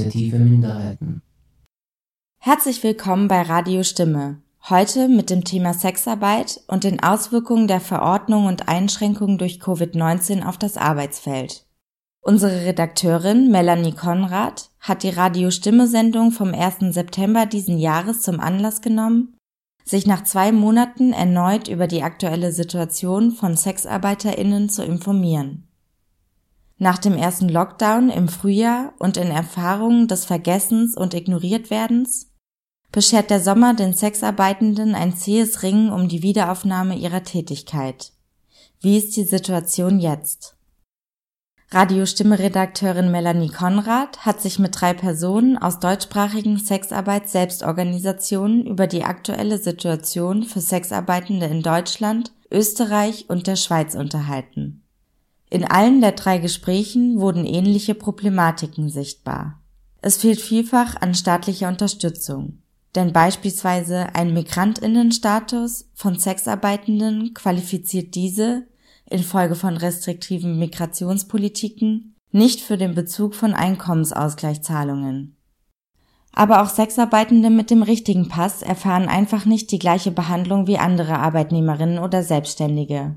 Initiative Minderheiten. Herzlich willkommen bei Radio Stimme. Heute mit dem Thema Sexarbeit und den Auswirkungen der Verordnung und Einschränkungen durch Covid-19 auf das Arbeitsfeld. Unsere Redakteurin Melanie Konrad hat die Radio Stimme Sendung vom 1. September diesen Jahres zum Anlass genommen, sich nach zwei Monaten erneut über die aktuelle Situation von SexarbeiterInnen zu informieren. Nach dem ersten Lockdown im Frühjahr und in Erfahrungen des Vergessens und Ignoriertwerdens beschert der Sommer den Sexarbeitenden ein zähes Ringen um die Wiederaufnahme ihrer Tätigkeit. Wie ist die Situation jetzt? Radiostimme-Redakteurin Melanie Konrad hat sich mit drei Personen aus deutschsprachigen Sexarbeit-Selbstorganisationen über die aktuelle Situation für Sexarbeitende in Deutschland, Österreich und der Schweiz unterhalten. In allen der drei Gesprächen wurden ähnliche Problematiken sichtbar. Es fehlt vielfach an staatlicher Unterstützung, denn beispielsweise ein Migrantinnenstatus von Sexarbeitenden qualifiziert diese infolge von restriktiven Migrationspolitiken nicht für den Bezug von Einkommensausgleichszahlungen. Aber auch Sexarbeitende mit dem richtigen Pass erfahren einfach nicht die gleiche Behandlung wie andere Arbeitnehmerinnen oder Selbstständige.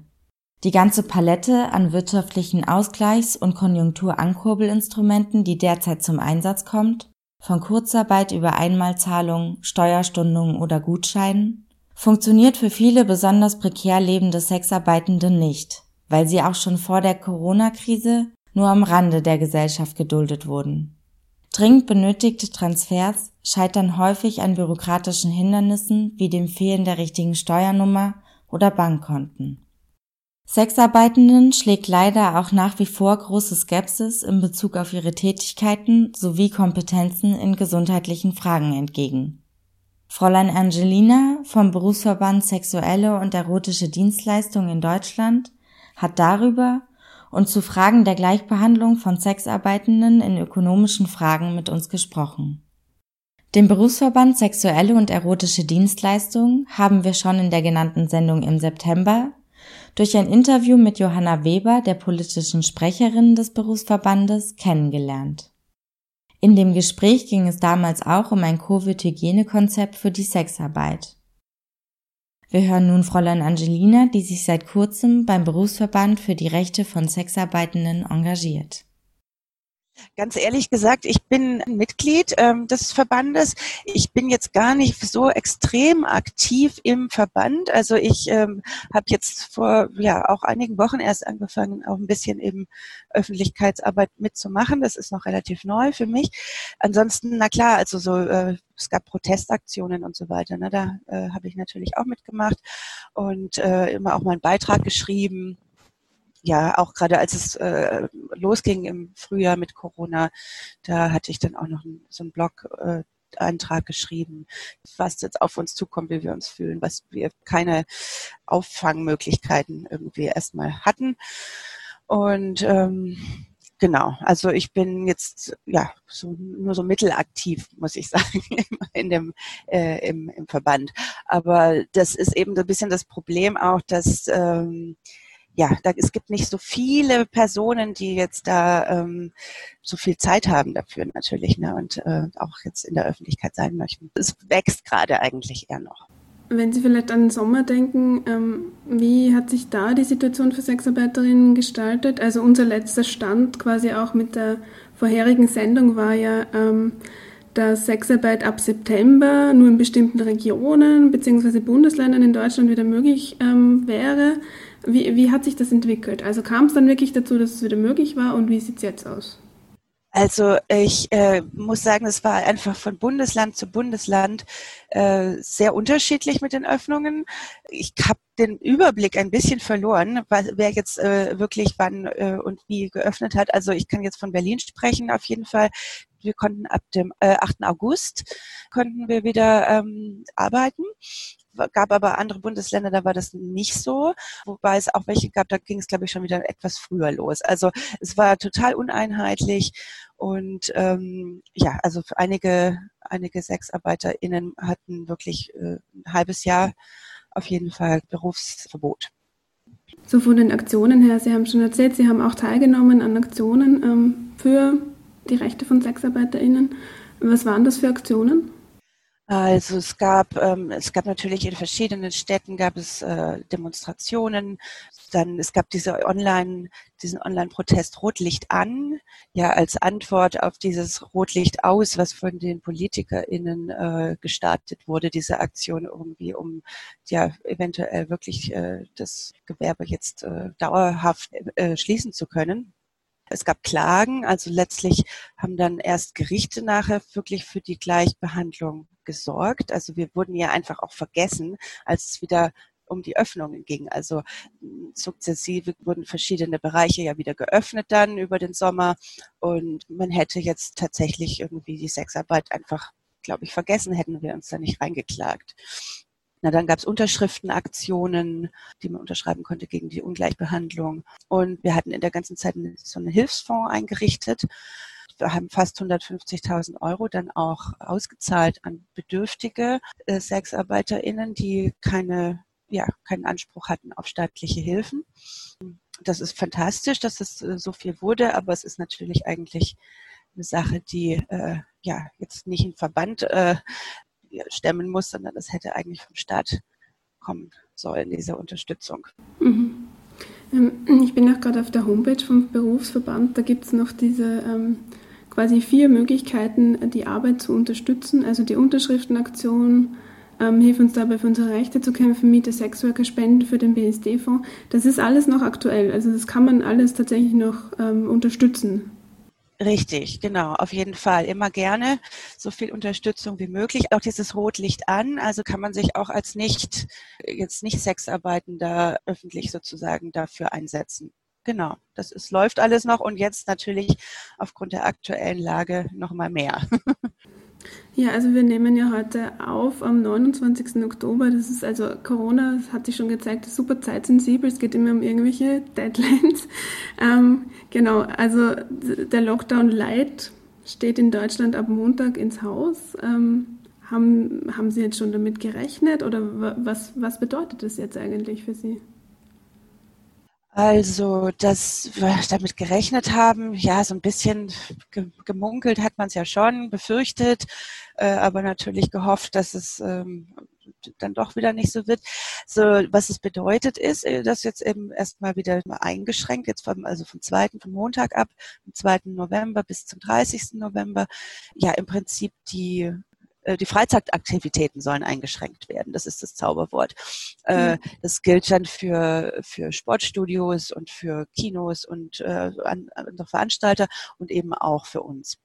Die ganze Palette an wirtschaftlichen Ausgleichs- und Konjunkturankurbelinstrumenten, die derzeit zum Einsatz kommt, von Kurzarbeit über Einmalzahlungen, Steuerstundungen oder Gutscheinen, funktioniert für viele besonders prekär lebende Sexarbeitende nicht, weil sie auch schon vor der Corona-Krise nur am Rande der Gesellschaft geduldet wurden. Dringend benötigte Transfers scheitern häufig an bürokratischen Hindernissen wie dem Fehlen der richtigen Steuernummer oder Bankkonten. Sexarbeitenden schlägt leider auch nach wie vor große Skepsis in Bezug auf ihre Tätigkeiten sowie Kompetenzen in gesundheitlichen Fragen entgegen. Fräulein Angelina vom Berufsverband Sexuelle und erotische Dienstleistungen in Deutschland hat darüber und zu Fragen der Gleichbehandlung von Sexarbeitenden in ökonomischen Fragen mit uns gesprochen. Den Berufsverband Sexuelle und erotische Dienstleistungen haben wir schon in der genannten Sendung im September durch ein Interview mit Johanna Weber, der politischen Sprecherin des Berufsverbandes, kennengelernt. In dem Gespräch ging es damals auch um ein Covid-Hygienekonzept für die Sexarbeit. Wir hören nun Fräulein Angelina, die sich seit kurzem beim Berufsverband für die Rechte von Sexarbeitenden engagiert. Ganz ehrlich gesagt, ich bin Mitglied ähm, des Verbandes. Ich bin jetzt gar nicht so extrem aktiv im Verband. Also ich ähm, habe jetzt vor ja auch einigen Wochen erst angefangen, auch ein bisschen eben Öffentlichkeitsarbeit mitzumachen. Das ist noch relativ neu für mich. Ansonsten, na klar, also so äh, es gab Protestaktionen und so weiter. Ne? Da äh, habe ich natürlich auch mitgemacht und äh, immer auch mal einen Beitrag geschrieben ja, auch gerade als es äh, losging im Frühjahr mit Corona, da hatte ich dann auch noch so einen Blog. Äh, Eintrag geschrieben, was jetzt auf uns zukommt, wie wir uns fühlen, was wir keine Auffangmöglichkeiten irgendwie erstmal hatten. Und ähm, genau, also ich bin jetzt ja so, nur so mittelaktiv, muss ich sagen, in dem äh, im, im Verband. Aber das ist eben so ein bisschen das Problem auch, dass ähm, ja, da, es gibt nicht so viele Personen, die jetzt da ähm, so viel Zeit haben dafür natürlich ne, und äh, auch jetzt in der Öffentlichkeit sein möchten. Es wächst gerade eigentlich eher noch. Wenn Sie vielleicht an den Sommer denken, ähm, wie hat sich da die Situation für Sexarbeiterinnen gestaltet? Also unser letzter Stand quasi auch mit der vorherigen Sendung war ja, ähm, dass Sexarbeit ab September nur in bestimmten Regionen bzw. Bundesländern in Deutschland wieder möglich ähm, wäre. Wie, wie hat sich das entwickelt? Also kam es dann wirklich dazu, dass es wieder möglich war und wie sieht es jetzt aus? Also ich äh, muss sagen, es war einfach von Bundesland zu Bundesland äh, sehr unterschiedlich mit den Öffnungen. Ich habe den Überblick ein bisschen verloren, wer jetzt äh, wirklich wann äh, und wie geöffnet hat. Also ich kann jetzt von Berlin sprechen auf jeden Fall. Wir konnten ab dem äh, 8. August konnten wir wieder ähm, arbeiten gab aber andere Bundesländer, da war das nicht so, wobei es auch welche gab, da ging es, glaube ich, schon wieder etwas früher los. Also es war total uneinheitlich und ähm, ja, also für einige, einige SexarbeiterInnen hatten wirklich äh, ein halbes Jahr auf jeden Fall Berufsverbot. So von den Aktionen her, Sie haben schon erzählt, Sie haben auch teilgenommen an Aktionen ähm, für die Rechte von SexarbeiterInnen. Was waren das für Aktionen? Also es gab, ähm, es gab natürlich in verschiedenen Städten gab es äh, Demonstrationen. Dann es gab diese Online, diesen Online-Protest Rotlicht an, ja als Antwort auf dieses Rotlicht aus, was von den PolitikerInnen äh, gestartet wurde, diese Aktion irgendwie, um ja eventuell wirklich äh, das Gewerbe jetzt äh, dauerhaft äh, schließen zu können. Es gab Klagen, also letztlich haben dann erst Gerichte nachher wirklich für die Gleichbehandlung gesorgt. Also wir wurden ja einfach auch vergessen, als es wieder um die Öffnungen ging. Also hm, sukzessive wurden verschiedene Bereiche ja wieder geöffnet dann über den Sommer und man hätte jetzt tatsächlich irgendwie die Sexarbeit einfach, glaube ich, vergessen, hätten wir uns da nicht reingeklagt. Na, dann gab es Unterschriftenaktionen, die man unterschreiben konnte gegen die Ungleichbehandlung. Und wir hatten in der ganzen Zeit so einen Hilfsfonds eingerichtet. Wir haben fast 150.000 Euro dann auch ausgezahlt an bedürftige äh, SexarbeiterInnen, die keine, ja, keinen Anspruch hatten auf staatliche Hilfen. Das ist fantastisch, dass es äh, so viel wurde, aber es ist natürlich eigentlich eine Sache, die äh, ja jetzt nicht ein Verband äh, stemmen muss, sondern das hätte eigentlich vom Staat kommen sollen, diese Unterstützung. Mhm. Ähm, ich bin auch gerade auf der Homepage vom Berufsverband, da gibt es noch diese ähm, quasi vier Möglichkeiten, die Arbeit zu unterstützen. Also die Unterschriftenaktion, ähm, hilf uns dabei für unsere Rechte zu kämpfen, Miete Sexworker spenden für den BSD-Fonds. Das ist alles noch aktuell. Also das kann man alles tatsächlich noch ähm, unterstützen. Richtig, genau, auf jeden Fall. Immer gerne so viel Unterstützung wie möglich. Auch dieses Rotlicht an, also kann man sich auch als nicht, jetzt nicht Sexarbeitender öffentlich sozusagen dafür einsetzen. Genau, das ist, läuft alles noch und jetzt natürlich aufgrund der aktuellen Lage noch mal mehr. Ja, also wir nehmen ja heute auf am 29. Oktober. Das ist also Corona, hat sich schon gezeigt, ist super zeitsensibel. Es geht immer um irgendwelche Deadlines. Ähm, genau, also der Lockdown Light steht in Deutschland ab Montag ins Haus. Ähm, haben, haben Sie jetzt schon damit gerechnet oder was, was bedeutet das jetzt eigentlich für Sie? Also, dass wir damit gerechnet haben, ja, so ein bisschen gemunkelt hat man es ja schon, befürchtet, äh, aber natürlich gehofft, dass es ähm, dann doch wieder nicht so wird. So, was es bedeutet ist, äh, dass jetzt eben erstmal wieder eingeschränkt, jetzt vom, also vom zweiten, vom Montag ab, vom 2. November bis zum 30. November, ja, im Prinzip die die Freizeitaktivitäten sollen eingeschränkt werden. Das ist das Zauberwort. Äh, mhm. Das gilt dann für, für Sportstudios und für Kinos und äh, andere Veranstalter und eben auch für uns.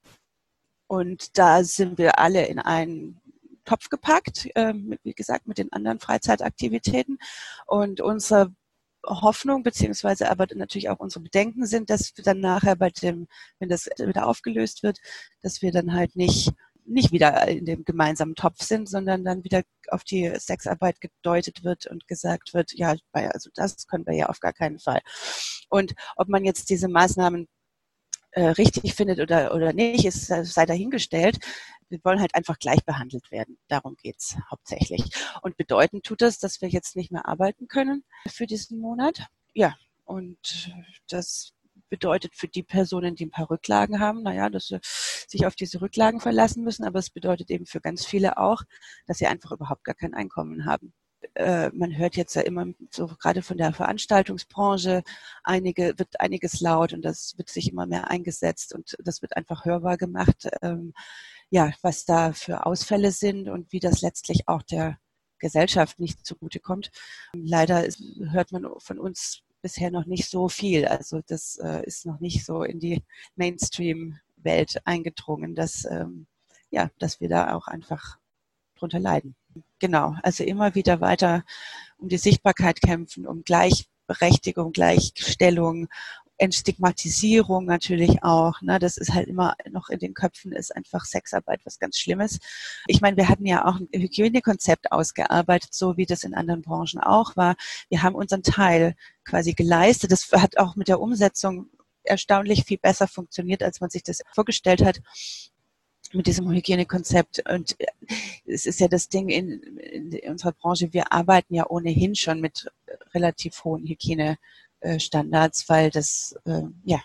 Und da sind wir alle in einen Topf gepackt, wie gesagt, mit den anderen Freizeitaktivitäten. Und unsere Hoffnung beziehungsweise aber natürlich auch unsere Bedenken sind, dass wir dann nachher bei dem, wenn das wieder aufgelöst wird, dass wir dann halt nicht nicht wieder in dem gemeinsamen Topf sind, sondern dann wieder auf die Sexarbeit gedeutet wird und gesagt wird, ja, also das können wir ja auf gar keinen Fall. Und ob man jetzt diese Maßnahmen äh, richtig findet oder, oder nicht, ist, sei dahingestellt. Wir wollen halt einfach gleich behandelt werden. Darum geht's hauptsächlich. Und bedeuten tut das, dass wir jetzt nicht mehr arbeiten können für diesen Monat. Ja, und das bedeutet für die Personen, die ein paar Rücklagen haben, naja, dass sie sich auf diese Rücklagen verlassen müssen, aber es bedeutet eben für ganz viele auch, dass sie einfach überhaupt gar kein Einkommen haben. Äh, man hört jetzt ja immer so gerade von der Veranstaltungsbranche einige, wird einiges laut und das wird sich immer mehr eingesetzt und das wird einfach hörbar gemacht, ähm, ja, was da für Ausfälle sind und wie das letztlich auch der Gesellschaft nicht zugutekommt. Leider hört man von uns bisher noch nicht so viel. Also das äh, ist noch nicht so in die Mainstream-Welt eingedrungen, dass, ähm, ja, dass wir da auch einfach drunter leiden. Genau, also immer wieder weiter um die Sichtbarkeit kämpfen, um Gleichberechtigung, Gleichstellung, Entstigmatisierung natürlich auch. Ne? Das ist halt immer noch in den Köpfen, ist einfach Sexarbeit was ganz Schlimmes. Ich meine, wir hatten ja auch ein Hygienekonzept ausgearbeitet, so wie das in anderen Branchen auch war. Wir haben unseren Teil quasi geleistet. Das hat auch mit der Umsetzung erstaunlich viel besser funktioniert, als man sich das vorgestellt hat mit diesem Hygienekonzept. Und es ist ja das Ding in, in unserer Branche, wir arbeiten ja ohnehin schon mit relativ hohen Hygiene äh, Standards, weil das äh, ja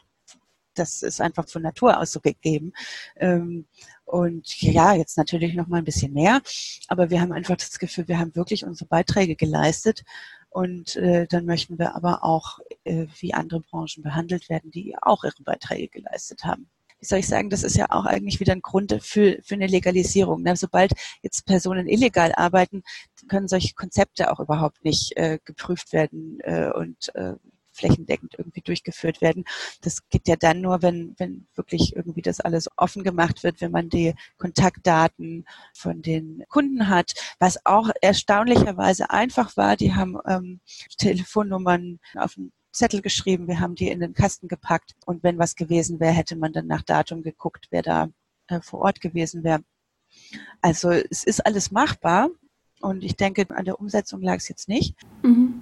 das ist einfach von Natur aus so gegeben. Ähm, und ja, jetzt natürlich noch mal ein bisschen mehr. Aber wir haben einfach das Gefühl, wir haben wirklich unsere Beiträge geleistet. Und äh, dann möchten wir aber auch äh, wie andere Branchen behandelt werden, die auch ihre Beiträge geleistet haben wie soll ich sagen, das ist ja auch eigentlich wieder ein Grund für, für eine Legalisierung. Ne? Sobald jetzt Personen illegal arbeiten, können solche Konzepte auch überhaupt nicht äh, geprüft werden äh, und äh, flächendeckend irgendwie durchgeführt werden. Das geht ja dann nur, wenn, wenn wirklich irgendwie das alles offen gemacht wird, wenn man die Kontaktdaten von den Kunden hat. Was auch erstaunlicherweise einfach war, die haben ähm, Telefonnummern auf dem Zettel geschrieben, wir haben die in den Kasten gepackt und wenn was gewesen wäre, hätte man dann nach Datum geguckt, wer da äh, vor Ort gewesen wäre. Also es ist alles machbar und ich denke, an der Umsetzung lag es jetzt nicht. Mhm.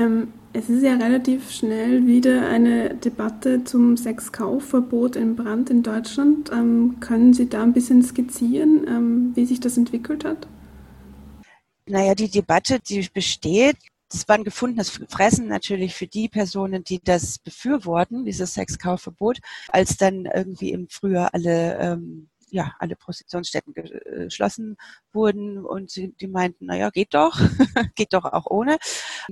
Ähm, es ist ja relativ schnell wieder eine Debatte zum Sexkaufverbot in Brand in Deutschland. Ähm, können Sie da ein bisschen skizzieren, ähm, wie sich das entwickelt hat? Naja, die Debatte, die besteht, das war ein gefundenes Fressen natürlich für die Personen, die das befürworten, dieses Sexkaufverbot, als dann irgendwie im Frühjahr alle ähm, ja, alle Prostitutionsstätten geschlossen wurden und die meinten, naja, geht doch, geht doch auch ohne.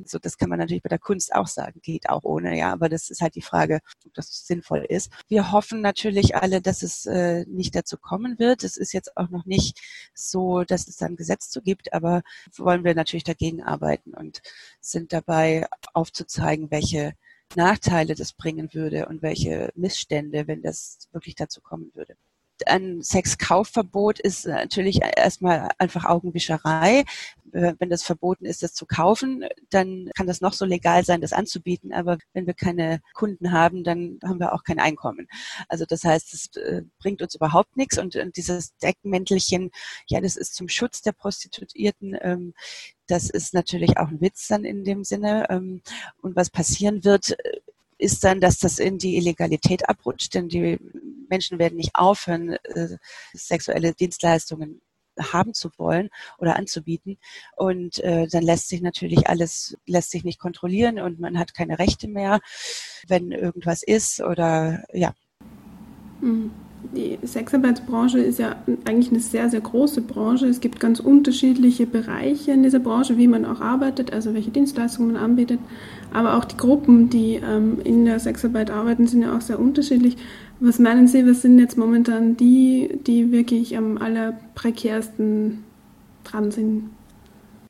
So, das kann man natürlich bei der Kunst auch sagen, geht auch ohne, ja, aber das ist halt die Frage, ob das sinnvoll ist. Wir hoffen natürlich alle, dass es äh, nicht dazu kommen wird. Es ist jetzt auch noch nicht so, dass es da ein Gesetz zu gibt, aber wollen wir natürlich dagegen arbeiten und sind dabei aufzuzeigen, welche Nachteile das bringen würde und welche Missstände, wenn das wirklich dazu kommen würde ein Sexkaufverbot ist natürlich erstmal einfach Augenwischerei. Äh, wenn das verboten ist, das zu kaufen, dann kann das noch so legal sein, das anzubieten. Aber wenn wir keine Kunden haben, dann haben wir auch kein Einkommen. Also das heißt, es äh, bringt uns überhaupt nichts. Und dieses Deckmäntelchen, ja, das ist zum Schutz der Prostituierten. Ähm, das ist natürlich auch ein Witz dann in dem Sinne. Ähm, und was passieren wird, ist dann, dass das in die Illegalität abrutscht, denn die Menschen werden nicht aufhören, äh, sexuelle Dienstleistungen haben zu wollen oder anzubieten. Und äh, dann lässt sich natürlich alles, lässt sich nicht kontrollieren und man hat keine Rechte mehr, wenn irgendwas ist oder ja. Mhm die Sexarbeitsbranche ist ja eigentlich eine sehr, sehr große Branche. Es gibt ganz unterschiedliche Bereiche in dieser Branche, wie man auch arbeitet, also welche Dienstleistungen man anbietet. Aber auch die Gruppen, die ähm, in der Sexarbeit arbeiten, sind ja auch sehr unterschiedlich. Was meinen Sie, was sind jetzt momentan die, die wirklich am allerprekärsten dran sind?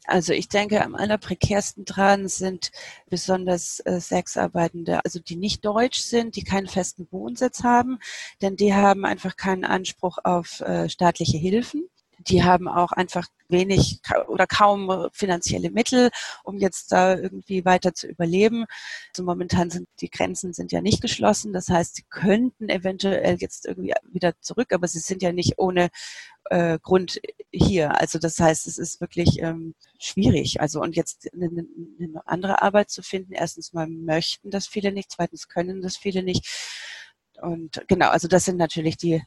Also ich denke, am allerprekärsten dran sind besonders äh, Sexarbeitende, also die nicht deutsch sind, die keinen festen Wohnsitz haben, denn die haben einfach keinen Anspruch auf äh, staatliche Hilfen. Die haben auch einfach wenig oder kaum finanzielle Mittel, um jetzt da irgendwie weiter zu überleben. Also momentan sind die Grenzen sind ja nicht geschlossen. Das heißt, sie könnten eventuell jetzt irgendwie wieder zurück, aber sie sind ja nicht ohne äh, Grund hier. Also das heißt, es ist wirklich ähm, schwierig. Also und jetzt eine, eine andere Arbeit zu finden, erstens mal möchten das viele nicht, zweitens können das viele nicht. Und genau, also das sind natürlich die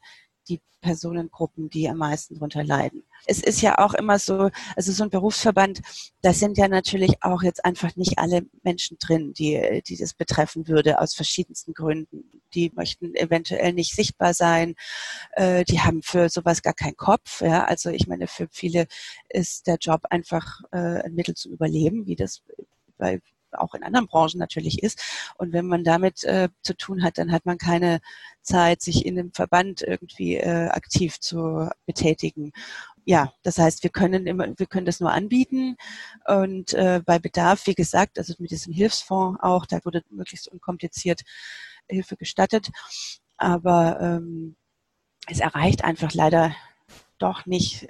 die Personengruppen, die am meisten darunter leiden. Es ist ja auch immer so, also so ein Berufsverband, da sind ja natürlich auch jetzt einfach nicht alle Menschen drin, die, die das betreffen würde, aus verschiedensten Gründen. Die möchten eventuell nicht sichtbar sein, äh, die haben für sowas gar keinen Kopf. Ja? Also ich meine, für viele ist der Job einfach äh, ein Mittel zum Überleben, wie das bei auch in anderen Branchen natürlich ist. Und wenn man damit äh, zu tun hat, dann hat man keine Zeit, sich in dem Verband irgendwie äh, aktiv zu betätigen. Ja, das heißt, wir können immer, wir können das nur anbieten und äh, bei Bedarf, wie gesagt, also mit diesem Hilfsfonds auch, da wurde möglichst unkompliziert Hilfe gestattet, aber ähm, es erreicht einfach leider doch nicht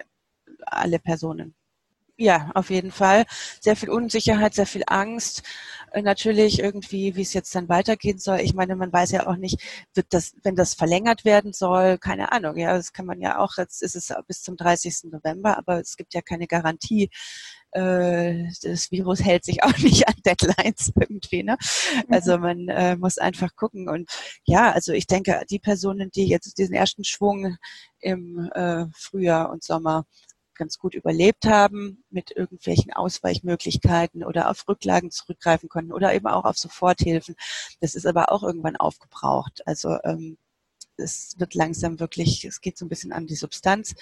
alle Personen. Ja, auf jeden Fall. Sehr viel Unsicherheit, sehr viel Angst. Äh, natürlich irgendwie, wie es jetzt dann weitergehen soll. Ich meine, man weiß ja auch nicht, wird das, wenn das verlängert werden soll, keine Ahnung. Ja, das kann man ja auch, jetzt ist es bis zum 30. November, aber es gibt ja keine Garantie. Äh, das Virus hält sich auch nicht an Deadlines irgendwie. Ne? Also mhm. man äh, muss einfach gucken. Und ja, also ich denke, die Personen, die jetzt diesen ersten Schwung im Frühjahr und Sommer ganz gut überlebt haben, mit irgendwelchen Ausweichmöglichkeiten oder auf Rücklagen zurückgreifen konnten oder eben auch auf Soforthilfen. Das ist aber auch irgendwann aufgebraucht. Also ähm, es wird langsam wirklich, es geht so ein bisschen an die Substanz.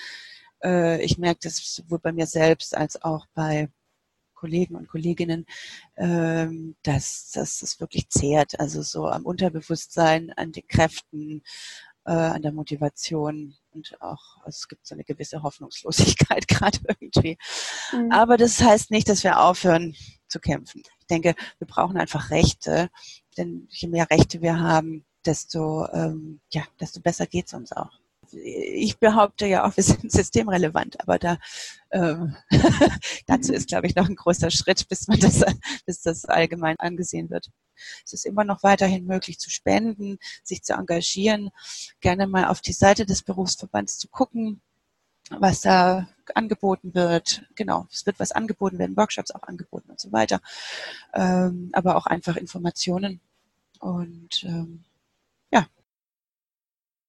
Äh, ich merke das sowohl bei mir selbst als auch bei Kollegen und Kolleginnen, ähm, dass, dass es wirklich zehrt. Also so am Unterbewusstsein, an den Kräften, äh, an der Motivation und auch es gibt so eine gewisse Hoffnungslosigkeit gerade irgendwie. Mhm. Aber das heißt nicht, dass wir aufhören zu kämpfen. Ich denke, wir brauchen einfach Rechte, denn je mehr Rechte wir haben, desto ähm, ja, desto besser geht's uns auch ich behaupte ja auch, wir sind systemrelevant, aber da ähm, dazu ist, glaube ich, noch ein großer Schritt, bis man das, bis das allgemein angesehen wird. Es ist immer noch weiterhin möglich zu spenden, sich zu engagieren, gerne mal auf die Seite des Berufsverbands zu gucken, was da angeboten wird. Genau, es wird was angeboten werden, Workshops auch angeboten und so weiter. Ähm, aber auch einfach Informationen. Und ähm,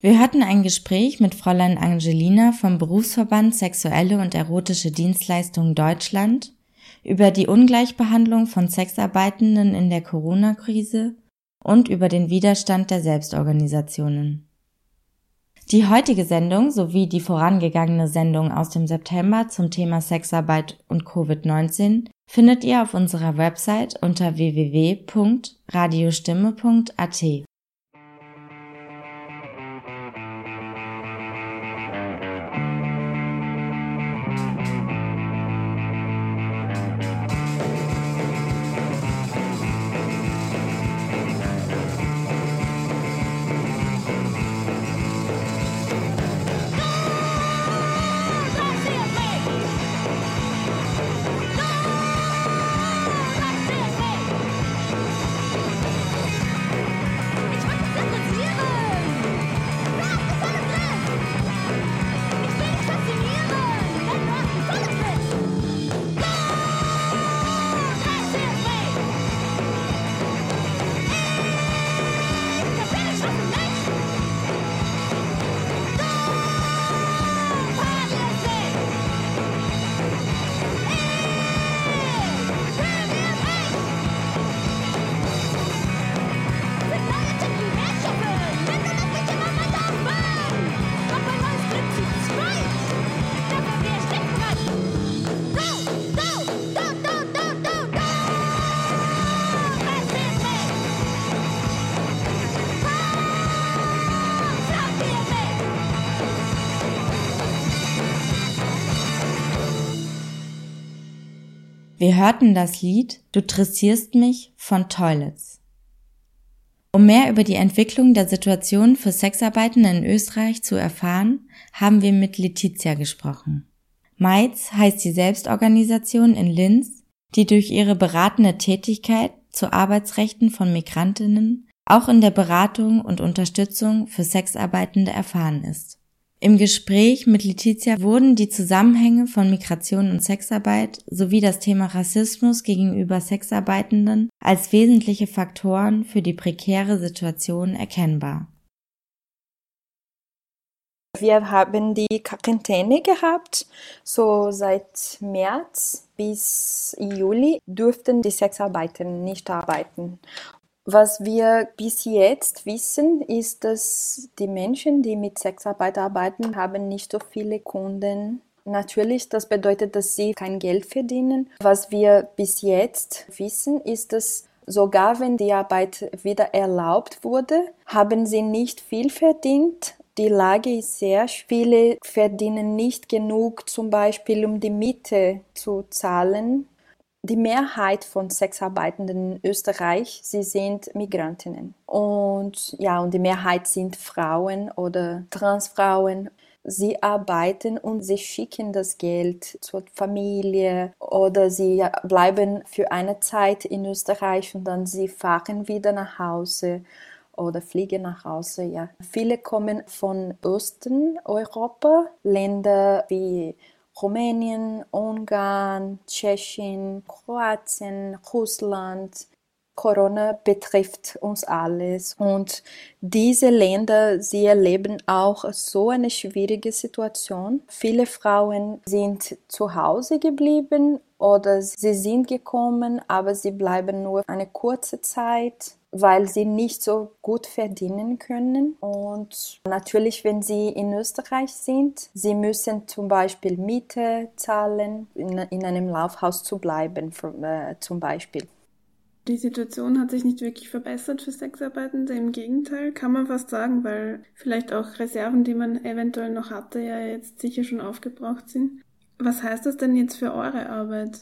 wir hatten ein Gespräch mit Fräulein Angelina vom Berufsverband Sexuelle und erotische Dienstleistungen Deutschland über die Ungleichbehandlung von Sexarbeitenden in der Corona-Krise und über den Widerstand der Selbstorganisationen. Die heutige Sendung sowie die vorangegangene Sendung aus dem September zum Thema Sexarbeit und Covid-19 findet ihr auf unserer Website unter www.radiostimme.at. Wir hörten das Lied Du dressierst mich von Toilets. Um mehr über die Entwicklung der Situation für Sexarbeitende in Österreich zu erfahren, haben wir mit Letizia gesprochen. Meiz heißt die Selbstorganisation in Linz, die durch ihre beratende Tätigkeit zu Arbeitsrechten von Migrantinnen auch in der Beratung und Unterstützung für Sexarbeitende erfahren ist. Im Gespräch mit Letizia wurden die Zusammenhänge von Migration und Sexarbeit sowie das Thema Rassismus gegenüber Sexarbeitenden als wesentliche Faktoren für die prekäre Situation erkennbar. Wir haben die Quarantäne gehabt, so seit März bis Juli durften die Sexarbeiter nicht arbeiten. Was wir bis jetzt wissen, ist, dass die Menschen, die mit Sexarbeit arbeiten, haben nicht so viele Kunden. Natürlich, das bedeutet, dass sie kein Geld verdienen. Was wir bis jetzt wissen, ist, dass sogar wenn die Arbeit wieder erlaubt wurde, haben sie nicht viel verdient. Die Lage ist sehr, viele verdienen nicht genug, zum Beispiel um die Miete zu zahlen die Mehrheit von Sexarbeitenden in Österreich, sie sind Migrantinnen. Und ja, und die Mehrheit sind Frauen oder Transfrauen. Sie arbeiten und sie schicken das Geld zur Familie oder sie bleiben für eine Zeit in Österreich und dann sie fahren wieder nach Hause oder fliegen nach Hause. Ja. Viele kommen von Osten Europa, Länder wie Rumänien, Ungarn, Tschechien, Kroatien, Russland. Corona betrifft uns alles und diese Länder, sie erleben auch so eine schwierige Situation. Viele Frauen sind zu Hause geblieben oder sie sind gekommen, aber sie bleiben nur eine kurze Zeit weil sie nicht so gut verdienen können. Und natürlich, wenn sie in Österreich sind, sie müssen zum Beispiel Miete zahlen, in, in einem Laufhaus zu bleiben, äh, zum Beispiel. Die Situation hat sich nicht wirklich verbessert für Sexarbeitende, im Gegenteil, kann man fast sagen, weil vielleicht auch Reserven, die man eventuell noch hatte, ja jetzt sicher schon aufgebraucht sind. Was heißt das denn jetzt für eure Arbeit?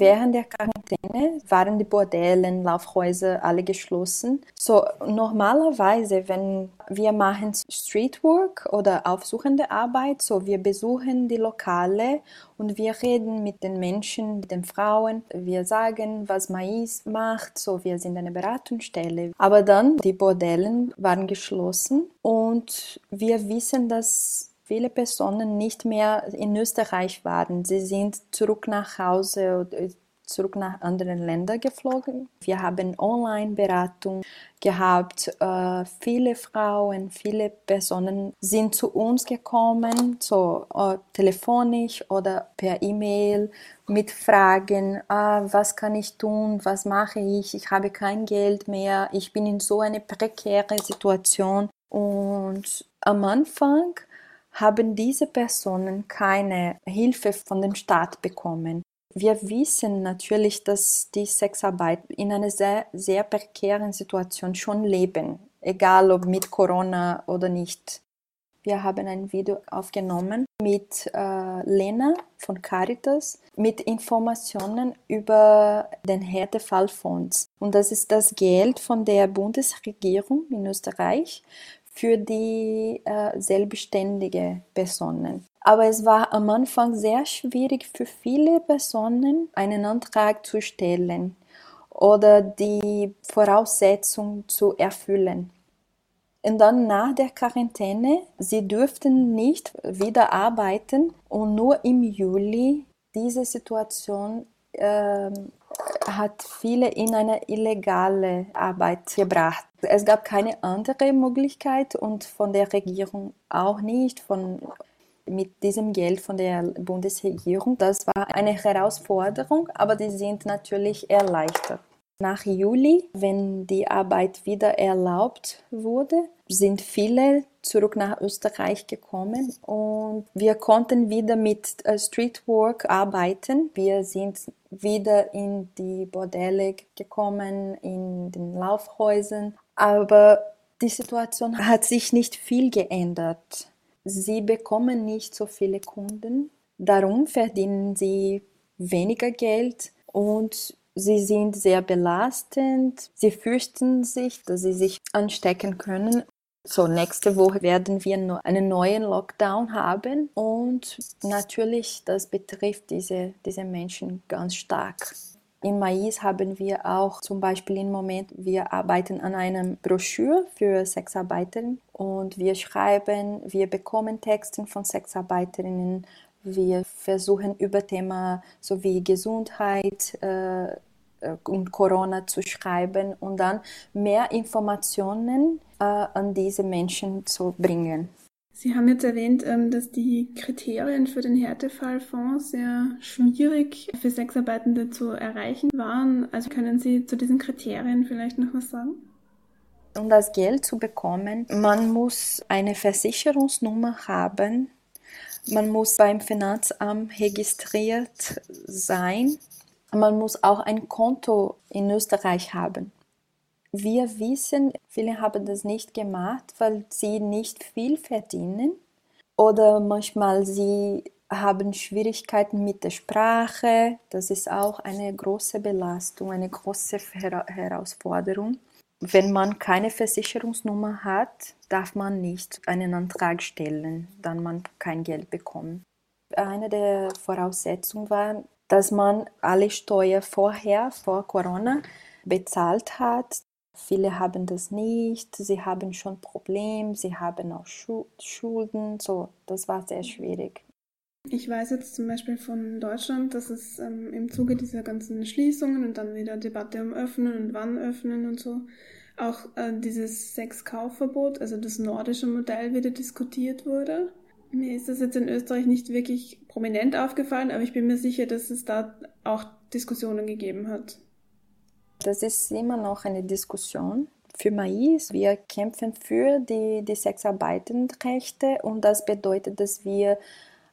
Während der Quarantäne waren die Bordellen, Laufhäuser alle geschlossen. So normalerweise, wenn wir machen Streetwork oder aufsuchende Arbeit, so wir besuchen die Lokale und wir reden mit den Menschen, mit den Frauen. Wir sagen, was Mais macht, so wir sind eine Beratungsstelle. Aber dann die Bordellen waren geschlossen und wir wissen, dass viele Personen nicht mehr in Österreich waren. Sie sind zurück nach Hause äh, zurück nach anderen Ländern geflogen. Wir haben Online-Beratung gehabt. Äh, viele Frauen, viele Personen sind zu uns gekommen, so äh, telefonisch oder per E-Mail mit Fragen, ah, was kann ich tun, was mache ich, ich habe kein Geld mehr, ich bin in so einer prekären Situation. Und am Anfang haben diese Personen keine Hilfe von dem Staat bekommen. Wir wissen natürlich, dass die Sexarbeit in einer sehr, sehr prekären Situation schon leben, egal ob mit Corona oder nicht. Wir haben ein Video aufgenommen mit äh, Lena von Caritas mit Informationen über den Härtefallfonds. Und das ist das Geld von der Bundesregierung in Österreich für die äh, selbstständige Personen. Aber es war am Anfang sehr schwierig für viele Personen, einen Antrag zu stellen oder die Voraussetzungen zu erfüllen. Und dann nach der Quarantäne, sie dürften nicht wieder arbeiten und nur im Juli diese Situation äh, hat viele in eine illegale Arbeit gebracht. Es gab keine andere Möglichkeit und von der Regierung auch nicht, von, mit diesem Geld von der Bundesregierung. Das war eine Herausforderung, aber die sind natürlich erleichtert. Nach Juli, wenn die Arbeit wieder erlaubt wurde, sind viele zurück nach Österreich gekommen und wir konnten wieder mit äh, Streetwork arbeiten. Wir sind wieder in die Bordelle gekommen, in den Laufhäusern, aber die Situation hat sich nicht viel geändert. Sie bekommen nicht so viele Kunden, darum verdienen sie weniger Geld und Sie sind sehr belastend. Sie fürchten sich, dass sie sich anstecken können. So, nächste Woche werden wir einen neuen Lockdown haben und natürlich, das betrifft diese, diese Menschen ganz stark. In Mais haben wir auch zum Beispiel im Moment, wir arbeiten an einer Broschüre für Sexarbeiterinnen und wir schreiben, wir bekommen Texte von Sexarbeiterinnen, wir versuchen über Thema sowie Gesundheit, äh, und Corona zu schreiben und dann mehr Informationen äh, an diese Menschen zu bringen. Sie haben jetzt erwähnt, ähm, dass die Kriterien für den Härtefallfonds sehr schwierig für Sexarbeitende zu erreichen waren. Also können Sie zu diesen Kriterien vielleicht noch was sagen? Um das Geld zu bekommen, man muss eine Versicherungsnummer haben, man muss beim Finanzamt registriert sein man muss auch ein Konto in Österreich haben. Wir wissen, viele haben das nicht gemacht, weil sie nicht viel verdienen oder manchmal sie haben Schwierigkeiten mit der Sprache. Das ist auch eine große Belastung, eine große Herausforderung. Wenn man keine Versicherungsnummer hat, darf man nicht einen Antrag stellen, dann man kein Geld bekommt. Eine der Voraussetzungen war, dass man alle Steuern vorher, vor Corona, bezahlt hat. Viele haben das nicht, sie haben schon Probleme, sie haben auch Schulden, so, das war sehr schwierig. Ich weiß jetzt zum Beispiel von Deutschland, dass es ähm, im Zuge dieser ganzen Schließungen und dann wieder Debatte um Öffnen und wann öffnen und so auch äh, dieses Sexkaufverbot, also das nordische Modell, wieder diskutiert wurde. Mir ist das jetzt in Österreich nicht wirklich prominent aufgefallen, aber ich bin mir sicher, dass es da auch Diskussionen gegeben hat. Das ist immer noch eine Diskussion. Für Mais, wir kämpfen für die, die Sexarbeitenrechte und das bedeutet, dass wir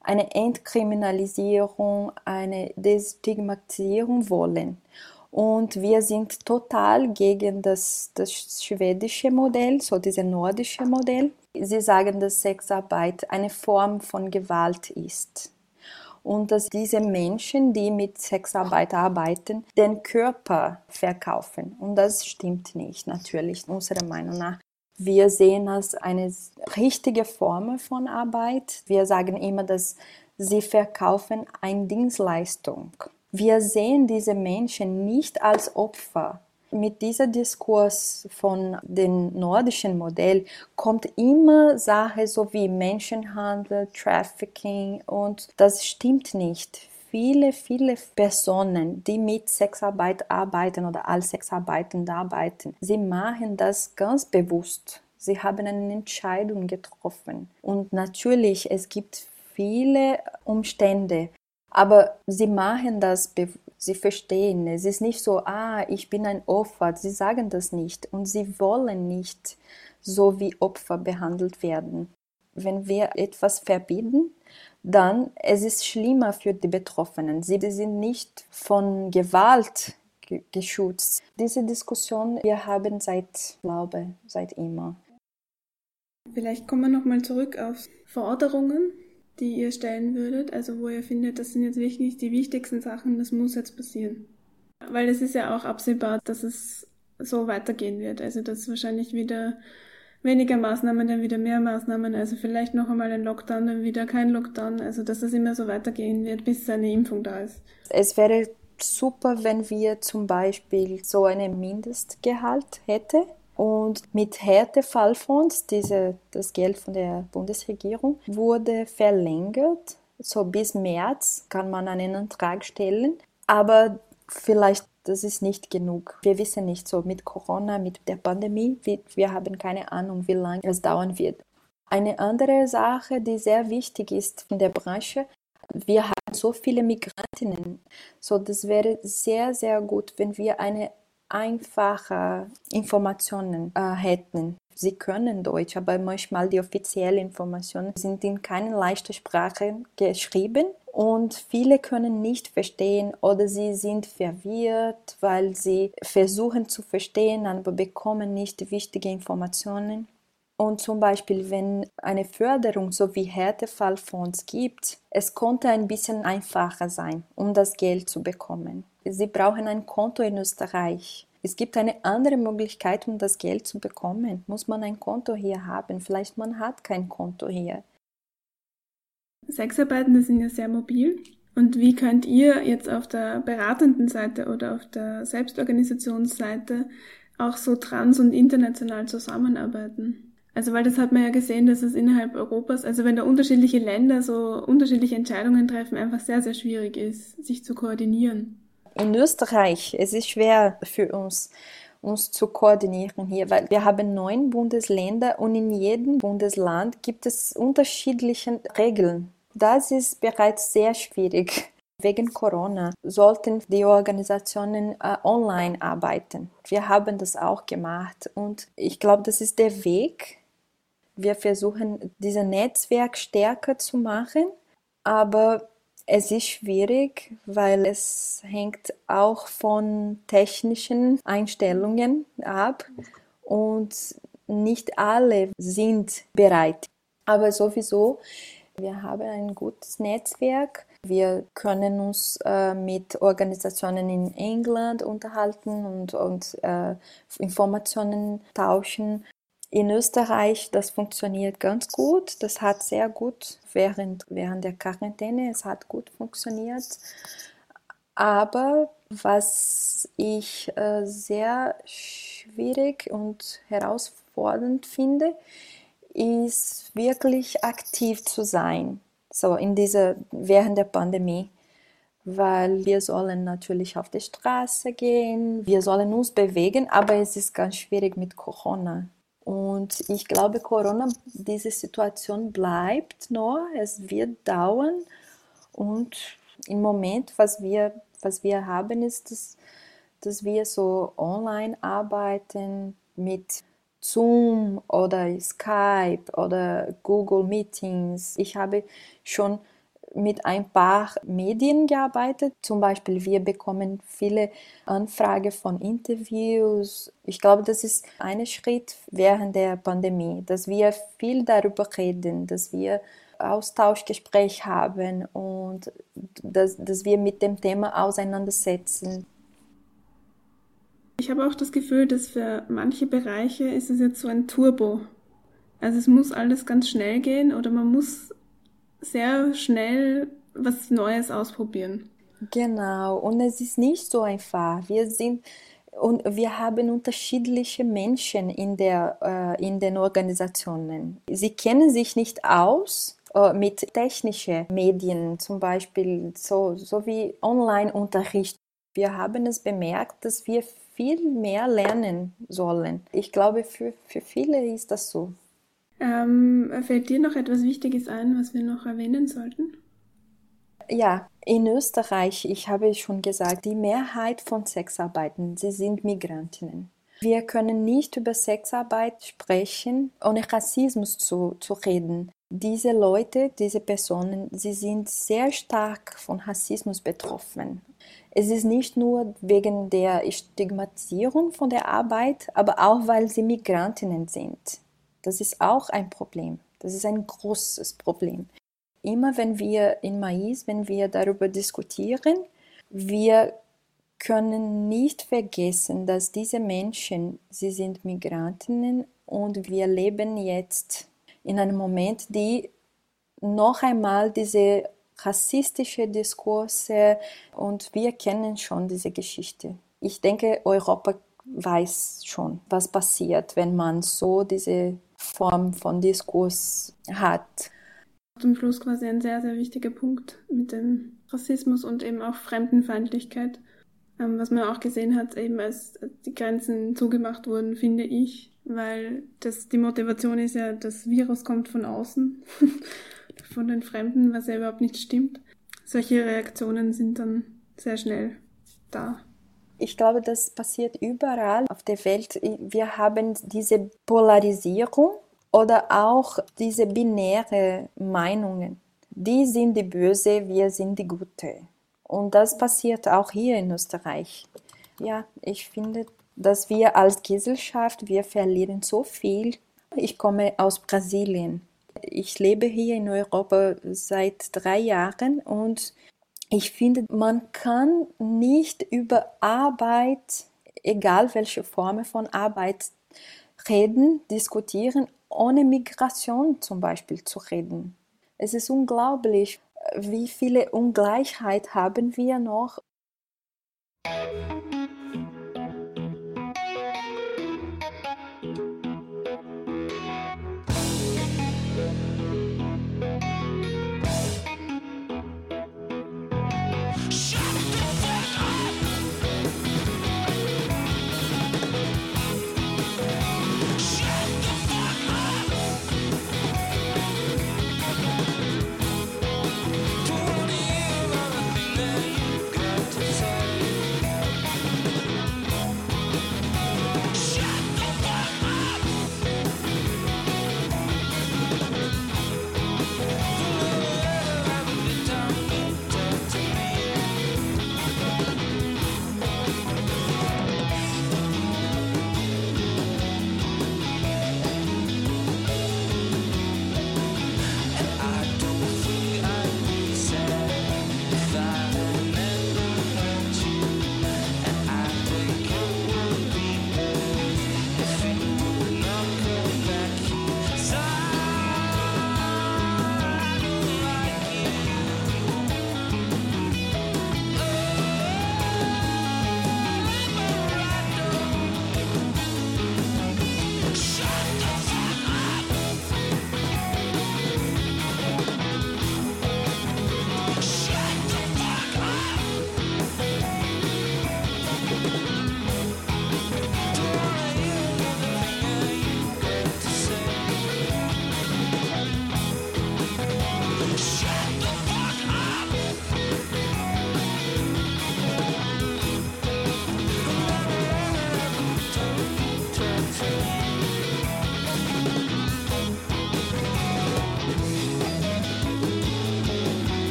eine Entkriminalisierung, eine Destigmatisierung wollen. Und wir sind total gegen das, das schwedische Modell, so dieses nordische Modell. Sie sagen, dass Sexarbeit eine Form von Gewalt ist. Und dass diese Menschen, die mit Sexarbeit arbeiten, den Körper verkaufen. Und das stimmt nicht, natürlich, unserer Meinung nach. Wir sehen das eine richtige Form von Arbeit. Wir sagen immer, dass sie verkaufen eine Dienstleistung. Wir sehen diese Menschen nicht als Opfer. Mit diesem Diskurs von dem nordischen Modell kommt immer Sache so wie Menschenhandel, Trafficking und das stimmt nicht viele, viele Personen, die mit Sexarbeit arbeiten oder als Sexarbeitende arbeiten, sie machen das ganz bewusst. Sie haben eine Entscheidung getroffen. Und natürlich, es gibt viele Umstände, aber sie machen das, sie verstehen. Es ist nicht so, ah, ich bin ein Opfer. Sie sagen das nicht und sie wollen nicht so wie Opfer behandelt werden. Wenn wir etwas verbieten, dann es ist schlimmer für die Betroffenen. Sie sind nicht von Gewalt geschützt. Diese Diskussion wir haben seit, glaube, seit immer. Vielleicht kommen wir nochmal zurück auf Forderungen die ihr stellen würdet? Also wo ihr findet, das sind jetzt wirklich die wichtigsten Sachen, das muss jetzt passieren. Weil es ist ja auch absehbar, dass es so weitergehen wird. Also dass wahrscheinlich wieder weniger Maßnahmen, dann wieder mehr Maßnahmen, also vielleicht noch einmal ein Lockdown, dann wieder kein Lockdown, also dass es immer so weitergehen wird, bis eine Impfung da ist. Es wäre super, wenn wir zum Beispiel so einen Mindestgehalt hätten und mit Härtefallfonds, diese, das Geld von der Bundesregierung, wurde verlängert. So bis März kann man einen Antrag stellen. Aber vielleicht das ist nicht genug. Wir wissen nicht so mit Corona, mit der Pandemie, wir, wir haben keine Ahnung, wie lange es dauern wird. Eine andere Sache, die sehr wichtig ist in der Branche, wir haben so viele Migrantinnen. So, das wäre sehr, sehr gut, wenn wir eine einfache Informationen äh, hätten. Sie können Deutsch, aber manchmal die offiziellen Informationen sind in keiner leichten Sprache geschrieben und viele können nicht verstehen oder sie sind verwirrt, weil sie versuchen zu verstehen, aber bekommen nicht wichtige Informationen. Und zum Beispiel, wenn eine Förderung so wie Härtefallfonds gibt, es konnte ein bisschen einfacher sein, um das Geld zu bekommen. Sie brauchen ein Konto in Österreich. Es gibt eine andere Möglichkeit, um das Geld zu bekommen. Muss man ein Konto hier haben? Vielleicht man hat kein Konto hier. Sexarbeitende sind ja sehr mobil. Und wie könnt ihr jetzt auf der beratenden Seite oder auf der Selbstorganisationsseite auch so trans- und international zusammenarbeiten? Also weil das hat man ja gesehen, dass es innerhalb Europas, also wenn da unterschiedliche Länder so unterschiedliche Entscheidungen treffen, einfach sehr, sehr schwierig ist, sich zu koordinieren in Österreich, es ist schwer für uns, uns zu koordinieren hier, weil wir haben neun Bundesländer und in jedem Bundesland gibt es unterschiedliche Regeln. Das ist bereits sehr schwierig. Wegen Corona sollten die Organisationen äh, online arbeiten. Wir haben das auch gemacht und ich glaube, das ist der Weg. Wir versuchen, dieses Netzwerk stärker zu machen, aber es ist schwierig, weil es hängt auch von technischen Einstellungen ab und nicht alle sind bereit. Aber sowieso, wir haben ein gutes Netzwerk. Wir können uns äh, mit Organisationen in England unterhalten und, und äh, Informationen tauschen. In Österreich, das funktioniert ganz gut. Das hat sehr gut während, während der Quarantäne, es hat gut funktioniert. Aber was ich äh, sehr schwierig und herausfordernd finde, ist wirklich aktiv zu sein. so in dieser, während der Pandemie, weil wir sollen natürlich auf die Straße gehen, wir sollen uns bewegen, aber es ist ganz schwierig mit Corona. Und ich glaube, Corona, diese Situation bleibt noch, es wird dauern und im Moment, was wir, was wir haben, ist, dass, dass wir so online arbeiten mit Zoom oder Skype oder Google Meetings. Ich habe schon mit ein paar Medien gearbeitet. Zum Beispiel, wir bekommen viele Anfragen von Interviews. Ich glaube, das ist ein Schritt während der Pandemie, dass wir viel darüber reden, dass wir Austauschgespräch haben und dass, dass wir mit dem Thema auseinandersetzen. Ich habe auch das Gefühl, dass für manche Bereiche ist es jetzt so ein Turbo. Also es muss alles ganz schnell gehen oder man muss sehr schnell was Neues ausprobieren. Genau, und es ist nicht so einfach. Wir sind und wir haben unterschiedliche Menschen in, der, äh, in den Organisationen. Sie kennen sich nicht aus äh, mit technischen Medien, zum Beispiel so, so wie Online-Unterricht. Wir haben es bemerkt, dass wir viel mehr lernen sollen. Ich glaube, für, für viele ist das so. Ähm, fällt dir noch etwas Wichtiges ein, was wir noch erwähnen sollten? Ja, in Österreich, ich habe schon gesagt, die Mehrheit von Sexarbeitern, sie sind Migrantinnen. Wir können nicht über Sexarbeit sprechen, ohne Rassismus zu, zu reden. Diese Leute, diese Personen, sie sind sehr stark von Rassismus betroffen. Es ist nicht nur wegen der Stigmatisierung von der Arbeit, aber auch weil sie Migrantinnen sind. Das ist auch ein Problem. Das ist ein großes Problem. Immer wenn wir in Mais, wenn wir darüber diskutieren, wir können nicht vergessen, dass diese Menschen, sie sind Migrantinnen und wir leben jetzt in einem Moment, die noch einmal diese rassistische Diskurse und wir kennen schon diese Geschichte. Ich denke, Europa weiß schon, was passiert, wenn man so diese Form von Diskurs hat. Zum Schluss quasi ein sehr, sehr wichtiger Punkt mit dem Rassismus und eben auch Fremdenfeindlichkeit, ähm, was man auch gesehen hat, eben als die Grenzen zugemacht wurden, finde ich, weil das die Motivation ist ja, das Virus kommt von außen von den Fremden, was ja überhaupt nicht stimmt. Solche Reaktionen sind dann sehr schnell da. Ich glaube, das passiert überall auf der Welt. Wir haben diese Polarisierung oder auch diese binäre Meinungen. Die sind die Böse, wir sind die Gute. Und das passiert auch hier in Österreich. Ja, ich finde, dass wir als Gesellschaft, wir verlieren so viel. Ich komme aus Brasilien ich lebe hier in Europa seit drei Jahren und ich finde, man kann nicht über Arbeit, egal welche Form von Arbeit, reden, diskutieren, ohne Migration zum Beispiel zu reden. Es ist unglaublich, wie viele Ungleichheit haben wir noch.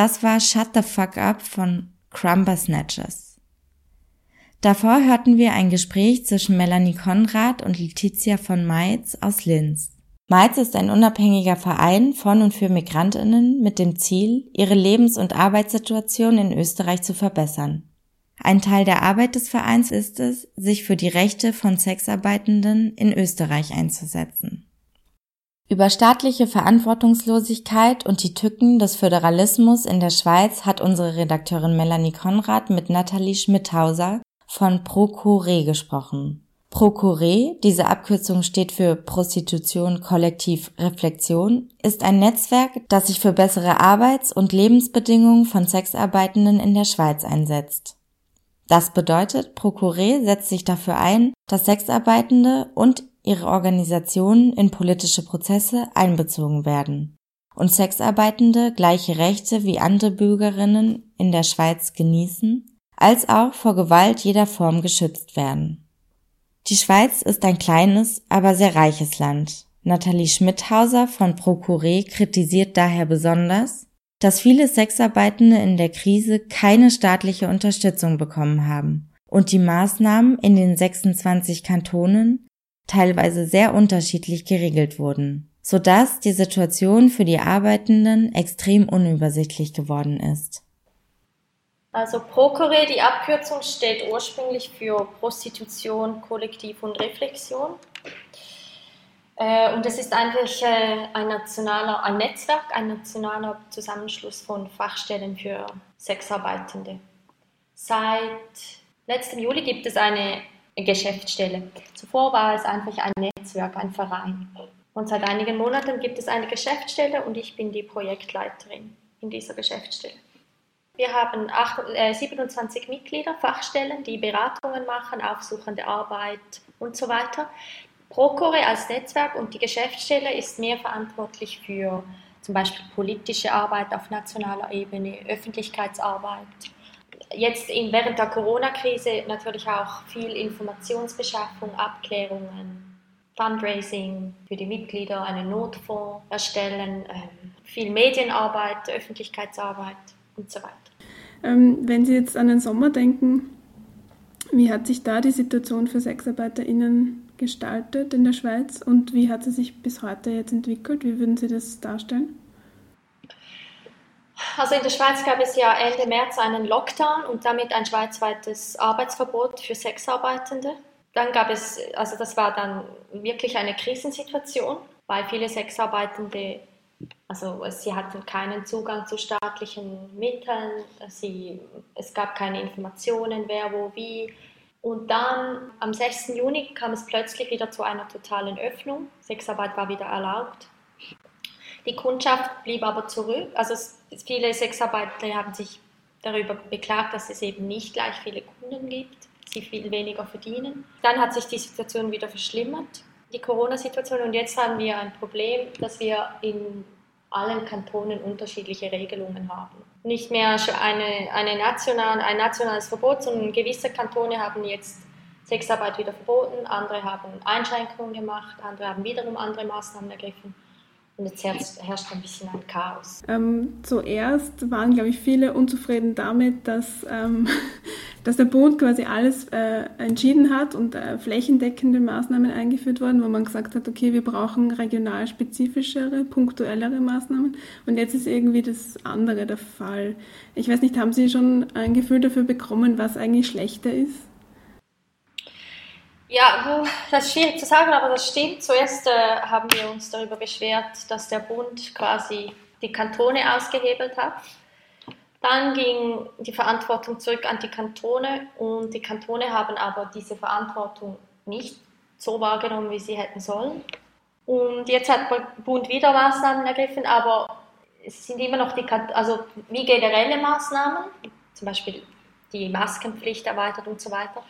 Das war Shut the Fuck Up von Crumber Snatchers. Davor hörten wir ein Gespräch zwischen Melanie Konrad und Letizia von Meitz aus Linz. Meitz ist ein unabhängiger Verein von und für Migrantinnen mit dem Ziel, ihre Lebens- und Arbeitssituation in Österreich zu verbessern. Ein Teil der Arbeit des Vereins ist es, sich für die Rechte von Sexarbeitenden in Österreich einzusetzen. Über staatliche Verantwortungslosigkeit und die Tücken des Föderalismus in der Schweiz hat unsere Redakteurin Melanie Konrad mit Nathalie Schmidhauser von Procure gesprochen. Procure, diese Abkürzung steht für Prostitution Kollektiv Reflexion, ist ein Netzwerk, das sich für bessere Arbeits- und Lebensbedingungen von Sexarbeitenden in der Schweiz einsetzt. Das bedeutet, Procure setzt sich dafür ein, dass Sexarbeitende und ihre Organisationen in politische Prozesse einbezogen werden und Sexarbeitende gleiche Rechte wie andere Bürgerinnen in der Schweiz genießen, als auch vor Gewalt jeder Form geschützt werden. Die Schweiz ist ein kleines, aber sehr reiches Land. Nathalie Schmidhauser von Procure kritisiert daher besonders, dass viele Sexarbeitende in der Krise keine staatliche Unterstützung bekommen haben und die Maßnahmen in den 26 Kantonen teilweise sehr unterschiedlich geregelt wurden, sodass die Situation für die Arbeitenden extrem unübersichtlich geworden ist. Also Procure, die Abkürzung steht ursprünglich für Prostitution, Kollektiv und Reflexion. Äh, und es ist einfach äh, ein nationaler, ein Netzwerk, ein nationaler Zusammenschluss von Fachstellen für Sexarbeitende. Seit letztem Juli gibt es eine Geschäftsstelle. Zuvor war es einfach ein Netzwerk, ein Verein. Und seit einigen Monaten gibt es eine Geschäftsstelle und ich bin die Projektleiterin in dieser Geschäftsstelle. Wir haben 8, äh, 27 Mitglieder, Fachstellen, die Beratungen machen, aufsuchende Arbeit und so weiter. Procore als Netzwerk und die Geschäftsstelle ist mehr verantwortlich für zum Beispiel politische Arbeit auf nationaler Ebene, Öffentlichkeitsarbeit, jetzt in, während der Corona-Krise natürlich auch viel Informationsbeschaffung, Abklärungen, Fundraising für die Mitglieder, einen Notfonds erstellen, ähm, viel Medienarbeit, Öffentlichkeitsarbeit und so weiter. Ähm, wenn Sie jetzt an den Sommer denken, wie hat sich da die Situation für SexarbeiterInnen gestaltet in der Schweiz und wie hat sie sich bis heute jetzt entwickelt? Wie würden Sie das darstellen? Also in der Schweiz gab es ja Ende März einen Lockdown und damit ein schweizweites Arbeitsverbot für Sexarbeitende. Dann gab es, also das war dann wirklich eine Krisensituation, weil viele Sexarbeitende, also sie hatten keinen Zugang zu staatlichen Mitteln, sie, es gab keine Informationen, wer wo wie. Und dann am 6. Juni kam es plötzlich wieder zu einer totalen Öffnung. Sexarbeit war wieder erlaubt. Die Kundschaft blieb aber zurück. Also viele Sexarbeiter haben sich darüber beklagt, dass es eben nicht gleich viele Kunden gibt, sie viel weniger verdienen. Dann hat sich die Situation wieder verschlimmert, die Corona-Situation. Und jetzt haben wir ein Problem, dass wir in allen Kantonen unterschiedliche Regelungen haben. Nicht mehr eine, eine national, ein nationales Verbot, sondern gewisse Kantone haben jetzt Sexarbeit wieder verboten, andere haben Einschränkungen gemacht, andere haben wiederum andere Maßnahmen ergriffen. Und jetzt herrscht, ein bisschen ein Chaos. Ähm, zuerst waren, glaube ich, viele unzufrieden damit, dass, ähm, dass der Bund quasi alles äh, entschieden hat und äh, flächendeckende Maßnahmen eingeführt wurden, wo man gesagt hat, okay, wir brauchen regional spezifischere, punktuellere Maßnahmen. Und jetzt ist irgendwie das andere der Fall. Ich weiß nicht, haben Sie schon ein Gefühl dafür bekommen, was eigentlich schlechter ist? Ja, das ist schwierig zu sagen, aber das stimmt. Zuerst äh, haben wir uns darüber beschwert, dass der Bund quasi die Kantone ausgehebelt hat. Dann ging die Verantwortung zurück an die Kantone und die Kantone haben aber diese Verantwortung nicht so wahrgenommen, wie sie hätten sollen. Und jetzt hat der Bund wieder Maßnahmen ergriffen, aber es sind immer noch die, also wie generelle Maßnahmen, zum Beispiel die Maskenpflicht erweitert und so weiter.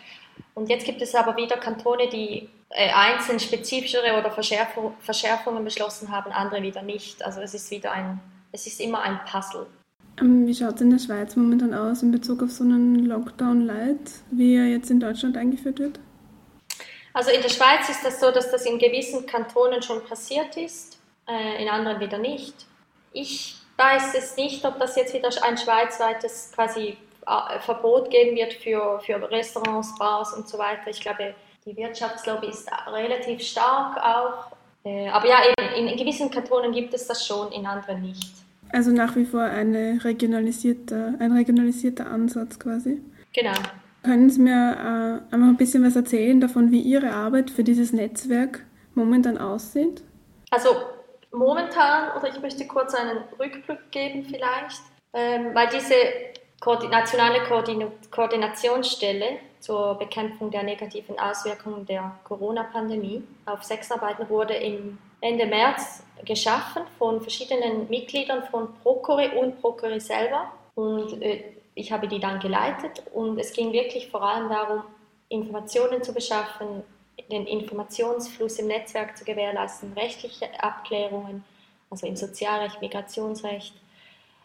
Und jetzt gibt es aber wieder Kantone, die äh, einzeln spezifischere oder Verschärfung, Verschärfungen beschlossen haben, andere wieder nicht. Also es ist wieder ein, es ist immer ein Puzzle. Ähm, wie schaut es in der Schweiz momentan aus in Bezug auf so einen Lockdown-Light, wie er jetzt in Deutschland eingeführt wird? Also in der Schweiz ist das so, dass das in gewissen Kantonen schon passiert ist, äh, in anderen wieder nicht. Ich ist es nicht, ob das jetzt wieder ein schweizweites quasi Verbot geben wird für, für Restaurants, Bars und so weiter. Ich glaube, die Wirtschaftslobby ist relativ stark auch. Äh, aber ja, eben, in gewissen Kantonen gibt es das schon, in anderen nicht. Also nach wie vor eine regionalisierte, ein regionalisierter Ansatz quasi. Genau. Können Sie mir äh, einfach ein bisschen was erzählen davon, wie Ihre Arbeit für dieses Netzwerk momentan aussieht? Also momentan, oder ich möchte kurz einen Rückblick geben vielleicht, ähm, weil diese nationale Koordin Koordinationsstelle zur Bekämpfung der negativen Auswirkungen der Corona-Pandemie auf Sexarbeiten wurde im Ende März geschaffen von verschiedenen Mitgliedern von Procure und Procure selber. Und äh, ich habe die dann geleitet und es ging wirklich vor allem darum, Informationen zu beschaffen, den Informationsfluss im Netzwerk zu gewährleisten, rechtliche Abklärungen, also im Sozialrecht, Migrationsrecht,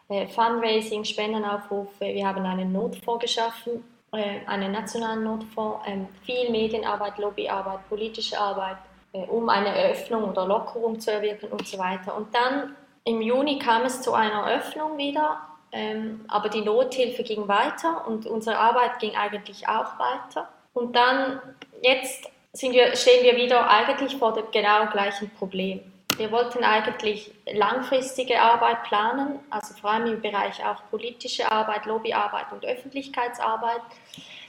Fundraising, Spendenaufrufe. Wir haben einen Notfonds geschaffen, äh, einen nationalen Notfonds, äh, viel Medienarbeit, Lobbyarbeit, politische Arbeit, äh, um eine Öffnung oder Lockerung zu erwirken und so weiter. Und dann im Juni kam es zu einer Öffnung wieder, ähm, aber die Nothilfe ging weiter und unsere Arbeit ging eigentlich auch weiter. Und dann jetzt wir, stehen wir wieder eigentlich vor dem genau gleichen Problem. Wir wollten eigentlich langfristige Arbeit planen, also vor allem im Bereich auch politische Arbeit, Lobbyarbeit und Öffentlichkeitsarbeit.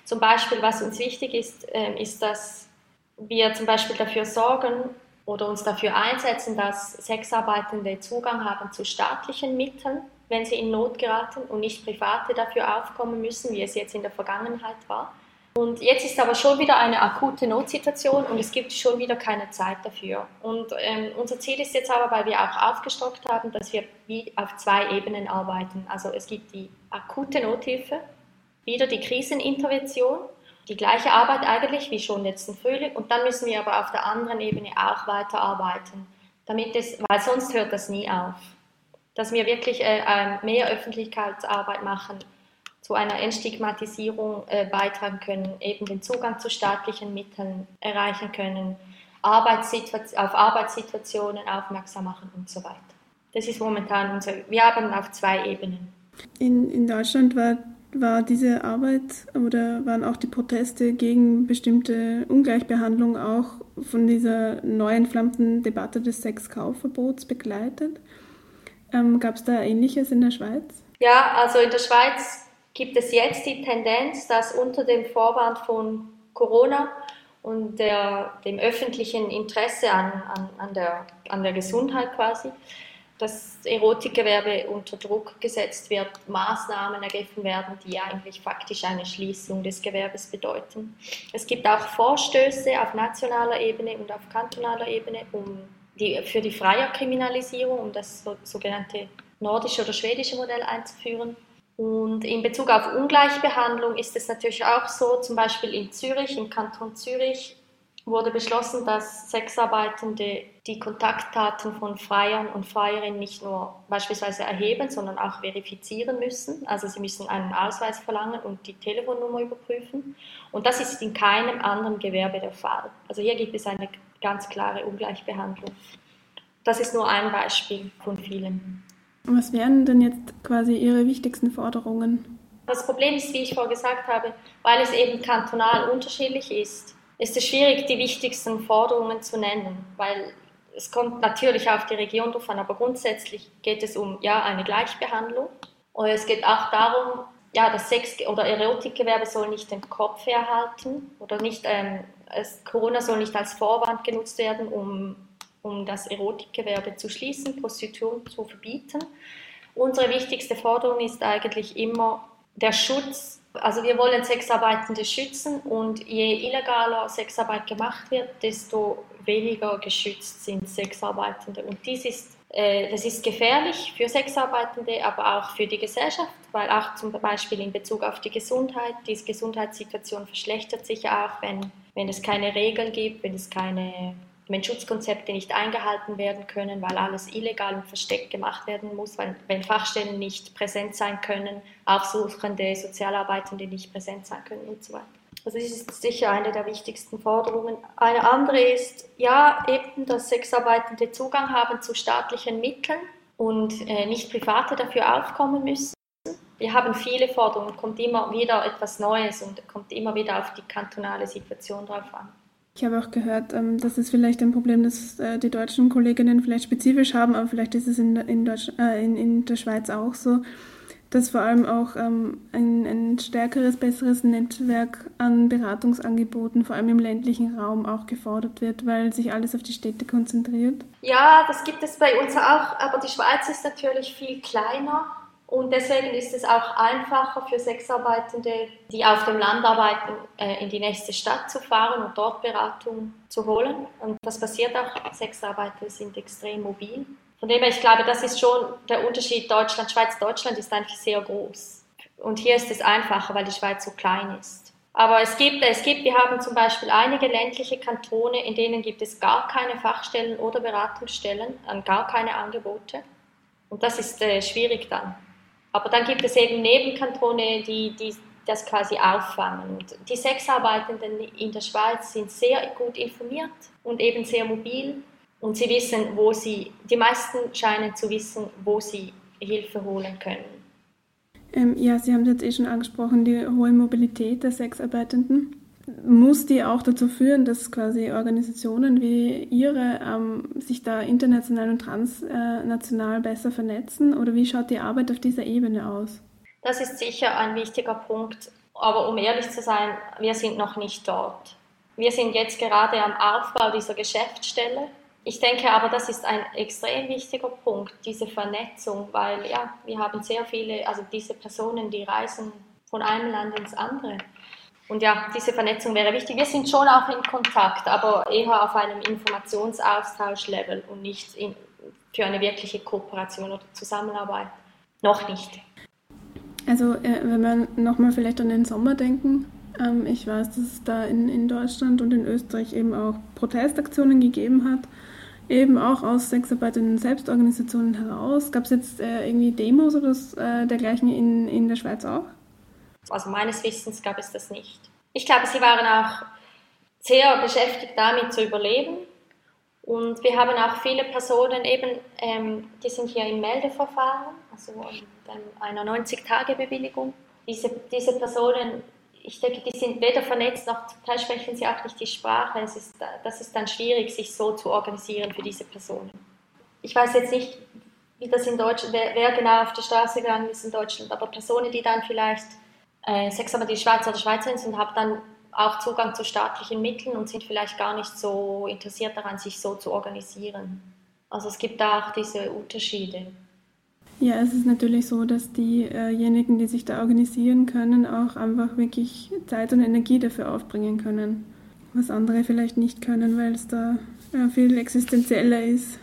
Zum Beispiel, was uns wichtig ist, ähm, ist, dass wir zum Beispiel dafür sorgen oder uns dafür einsetzen, dass Sexarbeitende Zugang haben zu staatlichen Mitteln, wenn sie in Not geraten und nicht Private dafür aufkommen müssen, wie es jetzt in der Vergangenheit war. Und jetzt ist aber schon wieder eine akute Notsituation und es gibt schon wieder keine Zeit dafür. Und ähm, unser Ziel ist jetzt aber, weil wir auch aufgestockt haben, dass wir wie auf zwei Ebenen arbeiten. Also es gibt die akute Nothilfe, wieder die Krisenintervention, die gleiche Arbeit eigentlich wie schon letzten Frühling. Und dann müssen wir aber auf der anderen Ebene auch weiterarbeiten, damit es, weil sonst hört das nie auf. Dass wir wirklich äh, ähm, mehr Öffentlichkeitsarbeit machen, zu einer Entstigmatisierung äh, beitragen können, eben den Zugang zu staatlichen Mitteln erreichen können, Arbeitssituation, auf Arbeitssituationen aufmerksam machen und so weiter. Das ist momentan unser, wir haben auf zwei Ebenen. In, in Deutschland war, war diese Arbeit oder waren auch die Proteste gegen bestimmte Ungleichbehandlung auch von dieser neu entflammten Debatte des Sexkaufverbots begleitet. Ähm, Gab es da Ähnliches in der Schweiz? Ja, also in der Schweiz gibt es jetzt die Tendenz, dass unter dem Vorwand von Corona und der, dem öffentlichen Interesse an, an, an, der, an der Gesundheit quasi, das Erotikgewerbe unter Druck gesetzt wird, Maßnahmen ergriffen werden, die eigentlich faktisch eine Schließung des Gewerbes bedeuten. Es gibt auch Vorstöße auf nationaler Ebene und auf kantonaler Ebene um die, für die Freierkriminalisierung, um das sogenannte nordische oder schwedische Modell einzuführen. Und in Bezug auf Ungleichbehandlung ist es natürlich auch so, zum Beispiel in Zürich, im Kanton Zürich, wurde beschlossen, dass Sexarbeitende die Kontaktdaten von Freiern und Freierinnen nicht nur beispielsweise erheben, sondern auch verifizieren müssen. Also sie müssen einen Ausweis verlangen und die Telefonnummer überprüfen. Und das ist in keinem anderen Gewerbe der Fall. Also hier gibt es eine ganz klare Ungleichbehandlung. Das ist nur ein Beispiel von vielen. Was wären denn jetzt quasi Ihre wichtigsten Forderungen? Das Problem ist, wie ich vorher gesagt habe, weil es eben kantonal unterschiedlich ist, ist es schwierig, die wichtigsten Forderungen zu nennen, weil es kommt natürlich auf die Region drauf an, aber grundsätzlich geht es um ja, eine Gleichbehandlung. Und es geht auch darum, ja, das Sex- oder Erotikgewerbe soll nicht den Kopf herhalten oder nicht, ähm, es, Corona soll nicht als Vorwand genutzt werden, um um das Erotikgewerbe zu schließen, Prostitution zu verbieten. Unsere wichtigste Forderung ist eigentlich immer der Schutz. Also wir wollen Sexarbeitende schützen und je illegaler Sexarbeit gemacht wird, desto weniger geschützt sind Sexarbeitende. Und dies ist, äh, das ist gefährlich für Sexarbeitende, aber auch für die Gesellschaft, weil auch zum Beispiel in Bezug auf die Gesundheit, die Gesundheitssituation verschlechtert sich auch, wenn, wenn es keine Regeln gibt, wenn es keine wenn Schutzkonzepte nicht eingehalten werden können, weil alles illegal und versteckt gemacht werden muss, weil, wenn Fachstellen nicht präsent sein können, Aufsuchende, Sozialarbeitende nicht präsent sein können und so weiter. Also das ist sicher eine der wichtigsten Forderungen. Eine andere ist, ja, eben, dass Sexarbeitende Zugang haben zu staatlichen Mitteln. und äh, nicht Private dafür aufkommen müssen. Wir haben viele Forderungen, kommt immer wieder etwas Neues und kommt immer wieder auf die kantonale Situation drauf an. Ich habe auch gehört, ähm, dass es vielleicht ein Problem, das äh, die deutschen Kolleginnen vielleicht spezifisch haben, aber vielleicht ist es in, in, äh, in, in der Schweiz auch so, dass vor allem auch ähm, ein, ein stärkeres, besseres Netzwerk an Beratungsangeboten, vor allem im ländlichen Raum, auch gefordert wird, weil sich alles auf die Städte konzentriert? Ja, das gibt es bei uns auch, aber die Schweiz ist natürlich viel kleiner und deswegen ist es auch einfacher für Sexarbeitende, die auf dem Land arbeiten, äh, in die nächste Stadt zu fahren und dort Beratung zu holen. Und das passiert auch. Sexarbeiter sind extrem mobil. Von dem her, ich glaube, das ist schon der Unterschied Deutschland, Schweiz, Deutschland ist eigentlich sehr groß. Und hier ist es einfacher, weil die Schweiz so klein ist. Aber es gibt, es gibt, wir haben zum Beispiel einige ländliche Kantone, in denen gibt es gar keine Fachstellen oder Beratungsstellen, gar keine Angebote. Und das ist äh, schwierig dann. Aber dann gibt es eben Nebenkantone, die, die das quasi auffangen. Und die Sexarbeitenden in der Schweiz sind sehr gut informiert und eben sehr mobil und sie wissen, wo sie, die meisten scheinen zu wissen, wo sie Hilfe holen können. Ähm, ja, Sie haben es jetzt eh schon angesprochen, die hohe Mobilität der Sexarbeitenden. Muss die auch dazu führen, dass quasi Organisationen wie Ihre ähm, sich da international und transnational besser vernetzen? Oder wie schaut die Arbeit auf dieser Ebene aus? Das ist sicher ein wichtiger Punkt. Aber um ehrlich zu sein, wir sind noch nicht dort. Wir sind jetzt gerade am Aufbau dieser Geschäftsstelle ich denke aber, das ist ein extrem wichtiger Punkt, diese Vernetzung, weil ja, wir haben sehr viele, also diese Personen, die reisen von einem Land ins andere. Und ja, diese Vernetzung wäre wichtig. Wir sind schon auch in Kontakt, aber eher auf einem Informationsaustausch-Level und nicht in, für eine wirkliche Kooperation oder Zusammenarbeit. Noch nicht. Also, äh, wenn wir nochmal vielleicht an den Sommer denken, ähm, ich weiß, dass es da in, in Deutschland und in Österreich eben auch Protestaktionen gegeben hat eben auch aus sexarbeitenden Selbstorganisationen heraus. Gab es jetzt äh, irgendwie Demos oder äh, dergleichen in, in der Schweiz auch? Also meines Wissens gab es das nicht. Ich glaube, sie waren auch sehr beschäftigt damit zu überleben. Und wir haben auch viele Personen eben, ähm, die sind hier im Meldeverfahren, also einer 90-Tage-Bewilligung. Diese, diese Personen ich denke, die sind weder vernetzt noch zum Teil sprechen sie auch nicht die Sprache. Es ist, das ist dann schwierig, sich so zu organisieren für diese Personen. Ich weiß jetzt nicht, wie das in Deutschland, wer, wer genau auf die Straße gegangen ist in Deutschland, aber Personen, die dann vielleicht äh, sechs aber die Schweizer oder Schweizerin sind, haben dann auch Zugang zu staatlichen Mitteln und sind vielleicht gar nicht so interessiert daran, sich so zu organisieren. Also es gibt da auch diese Unterschiede. Ja, es ist natürlich so, dass diejenigen, die sich da organisieren können, auch einfach wirklich Zeit und Energie dafür aufbringen können. Was andere vielleicht nicht können, weil es da viel existenzieller ist.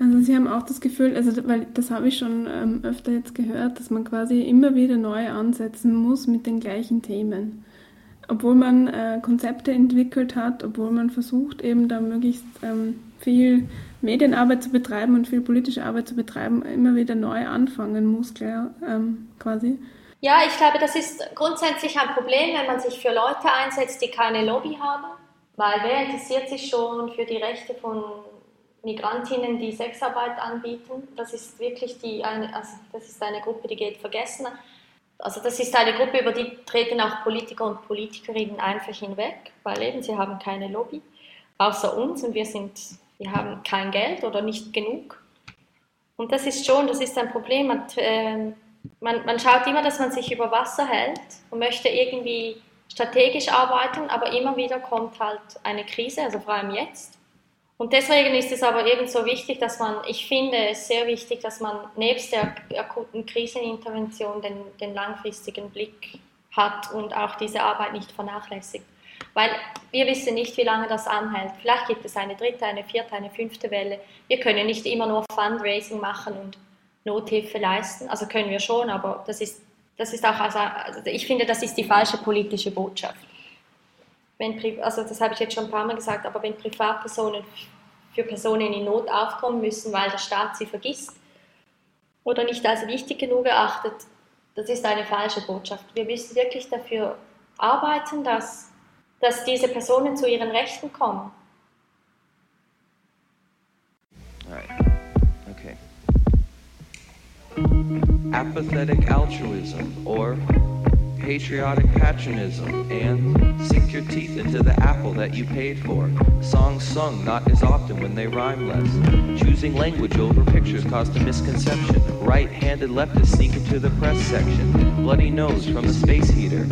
Also sie haben auch das Gefühl, also weil das habe ich schon ähm, öfter jetzt gehört, dass man quasi immer wieder neu ansetzen muss mit den gleichen Themen. Obwohl man äh, Konzepte entwickelt hat, obwohl man versucht eben da möglichst ähm, viel Medienarbeit zu betreiben und viel politische Arbeit zu betreiben, immer wieder neu anfangen muss, klar, ähm, quasi. Ja, ich glaube, das ist grundsätzlich ein Problem, wenn man sich für Leute einsetzt, die keine Lobby haben, weil wer interessiert sich schon für die Rechte von Migrantinnen, die Sexarbeit anbieten? Das ist wirklich die, eine, also das ist eine Gruppe, die geht vergessen. Also das ist eine Gruppe, über die treten auch Politiker und Politikerinnen einfach hinweg, weil eben sie haben keine Lobby, außer uns und wir sind wir haben kein Geld oder nicht genug. Und das ist schon, das ist ein Problem. Man, äh, man, man schaut immer, dass man sich über Wasser hält und möchte irgendwie strategisch arbeiten, aber immer wieder kommt halt eine Krise, also vor allem jetzt. Und deswegen ist es aber ebenso wichtig, dass man, ich finde es sehr wichtig, dass man nebst der akuten Krisenintervention den, den langfristigen Blick hat und auch diese Arbeit nicht vernachlässigt. Weil wir wissen nicht, wie lange das anhält. Vielleicht gibt es eine dritte, eine vierte, eine fünfte Welle. Wir können nicht immer nur Fundraising machen und Nothilfe leisten. Also können wir schon, aber das ist, das ist auch, also, also ich finde, das ist die falsche politische Botschaft. Wenn, also das habe ich jetzt schon ein paar Mal gesagt, aber wenn Privatpersonen für Personen in Not aufkommen müssen, weil der Staat sie vergisst oder nicht als wichtig genug erachtet, das ist eine falsche Botschaft. Wir müssen wirklich dafür arbeiten, dass dass diese Personen zu ihren Rechten kommen. apathetic altruism, or patriotic patronism, and sink your teeth into the apple that you paid for. Songs sung not as often when they rhyme less. Choosing language over pictures caused a misconception. Right handed leftists sneak into the press section. Bloody nose from the space heater.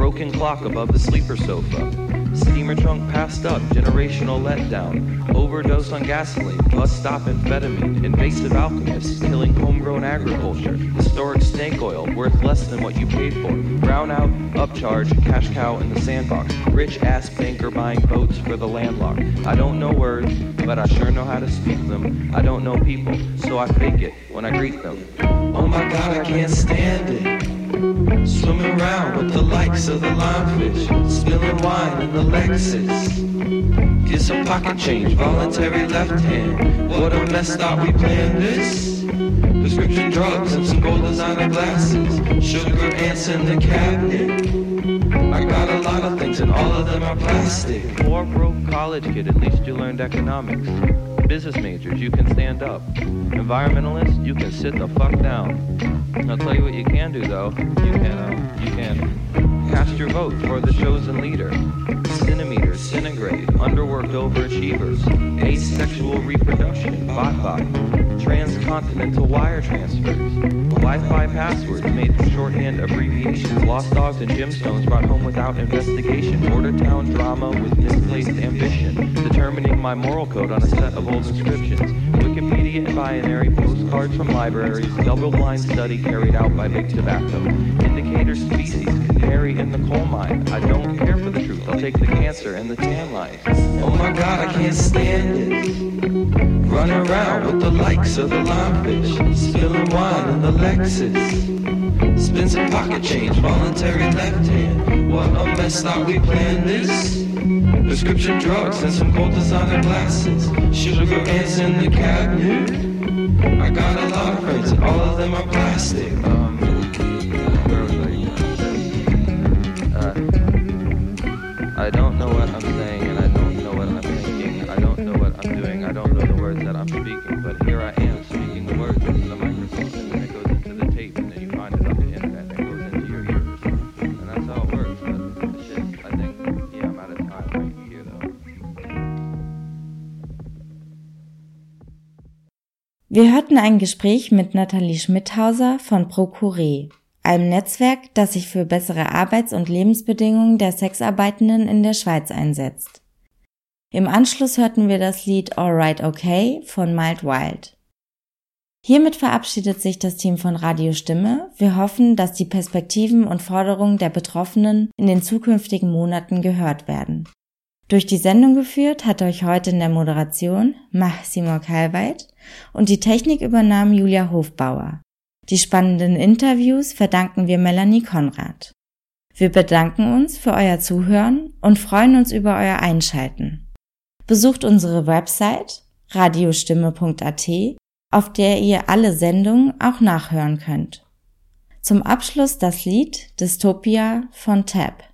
Broken clock above the sleeper sofa. Steamer trunk passed up, generational letdown. Overdose on gasoline, bus stop amphetamine. Invasive alchemists killing homegrown agriculture. Historic snake oil, worth less than what you paid for. Brownout, upcharge, cash cow in the sandbox. Rich ass banker buying boats for the landlocked. I don't know words, but I sure know how to speak them. I don't know people, so I fake it when I greet them. Oh my god, I can't stand it. Swimming around with the likes of the limefish, spilling wine in the Lexus. Get some pocket change, voluntary left hand. What a mess thought we planned this. Prescription drugs and some gold designer glasses. Sugar ants in the cabinet. I got a lot of things and all of them are plastic. Poor broke college kid, at least you learned economics. Business majors, you can stand up. Environmentalists, you can sit the fuck down. I'll tell you what you can do though. You can, uh, you can cast your vote for the chosen leader. Centimeters, centigrade, underworked overachievers, asexual reproduction, bot bot transcontinental wire transfers, Wi-Fi passwords made from shorthand abbreviations, lost dogs and gemstones brought home without investigation, border town drama with misplaced ambition, determining my moral code on a set of old inscriptions, Wikipedia and binary postcards from libraries, double-blind study carried out by big tobacco, indicator species, canary in the coal mine. I don't care for the truth. I'll take the cancer and the tan lines. Oh my God, I can't stand it. Running around with the likes of the limefish, spilling wine in the Lexus. Spin some pocket change, voluntary left hand. What a mess, thought we planned this. Prescription drugs and some gold designer glasses. Sugar ants in the cabinet. I got a lot of friends and all of them are plastic. Um, Wir hörten ein Gespräch mit Nathalie Schmidhauser von Procure, einem Netzwerk, das sich für bessere Arbeits- und Lebensbedingungen der Sexarbeitenden in der Schweiz einsetzt. Im Anschluss hörten wir das Lied Alright Okay von Mild Wild. Hiermit verabschiedet sich das Team von Radio Stimme. Wir hoffen, dass die Perspektiven und Forderungen der Betroffenen in den zukünftigen Monaten gehört werden. Durch die Sendung geführt hat euch heute in der Moderation Massimo Kalweit und die Technik übernahm Julia Hofbauer. Die spannenden Interviews verdanken wir Melanie Konrad. Wir bedanken uns für euer Zuhören und freuen uns über euer Einschalten. Besucht unsere Website radiostimme.at, auf der ihr alle Sendungen auch nachhören könnt. Zum Abschluss das Lied Dystopia von Tab.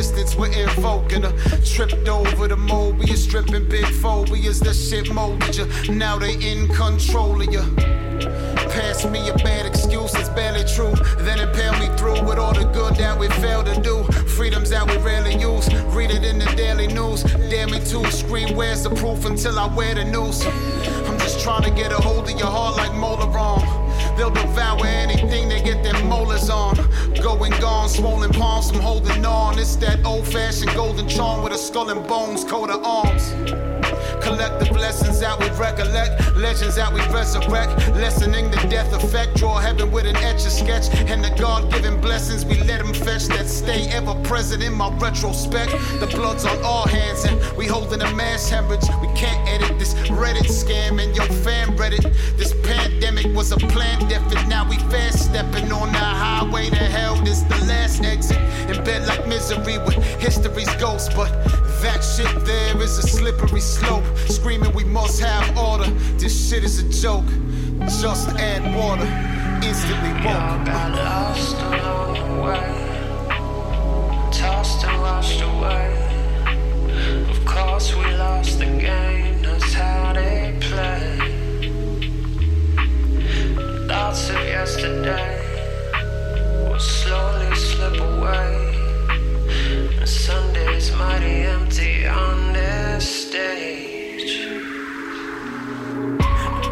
Resistance, we're invoking her. Tripped over the Mobius, stripping big phobias. That shit molded you. Now they in control of you. Pass me a bad excuse, it's barely true. Then impale me through with all the good that we failed to do. Freedoms that we rarely use. Read it in the daily news. Damn me to scream, where's the proof until I wear the noose? I'm just trying to get a hold of your heart like molar arm. They'll devour anything they get their molars on. Going gone, swollen palms from holding on. It's that old fashioned golden charm with a skull and bones, coat of arms. Collective blessings that we recollect, legends that we resurrect, lessening the death effect. Draw heaven with an etch a sketch, and the God given blessings we let them fetch that stay ever present in my retrospect. The blood's on our hands, and we holding a mass hemorrhage. We can't edit this Reddit scam, and your fan Reddit. This pandemic was a planned effort. Now we fast stepping on the highway to hell. This the last exit. In bed like misery with history's ghost. But that shit there is a slippery slope. Screaming we must have order. This shit is a joke. Just add water. Instantly woke. got lost along the way, tossed and washed away. Of course, we lost the game. That's how they play. Thoughts of yesterday will slowly slip away. Sunday's mighty empty on this stage.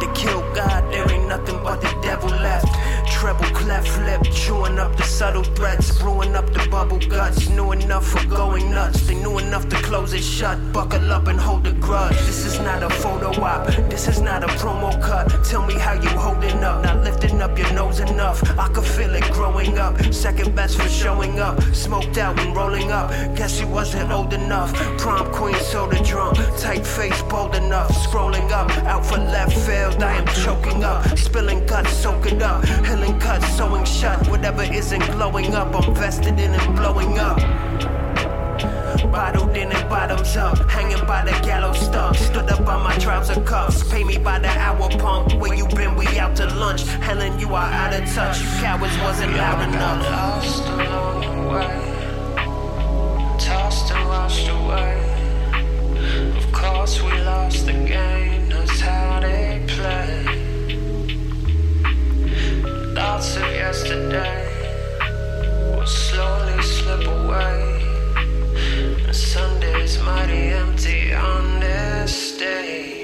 They killed God, there ain't nothing but the devil left. Treble cleft lip, chewing up the subtle threats, brewing up the bubble guts. Knew enough for going nuts, they knew enough to close it shut. Buckle up and hold the grudge. This is not a photo op, this is not a promo cut. Tell me how you holding up, not lifting up your nose enough. I could feel it growing up, second best for showing up. Smoked out and rolling up, guess you wasn't old enough. Prom queen soda drunk, tight face bold enough. Scrolling up, out for left field, I am choking up. Spilling guts, soaking up. Cuts, sewing shut. Whatever isn't glowing up, I'm vested in and blowing up. Bottled in and bottoms up, hanging by the gallows stump. Stood up on my trouser cuffs, pay me by the hour pump. Where you been? We out to lunch. Helen, you are out of touch. You cowards wasn't loud enough. lost along the way, tossed and washed away. Of course, we lost the thoughts of yesterday will slowly slip away. And Sunday's mighty empty on this day.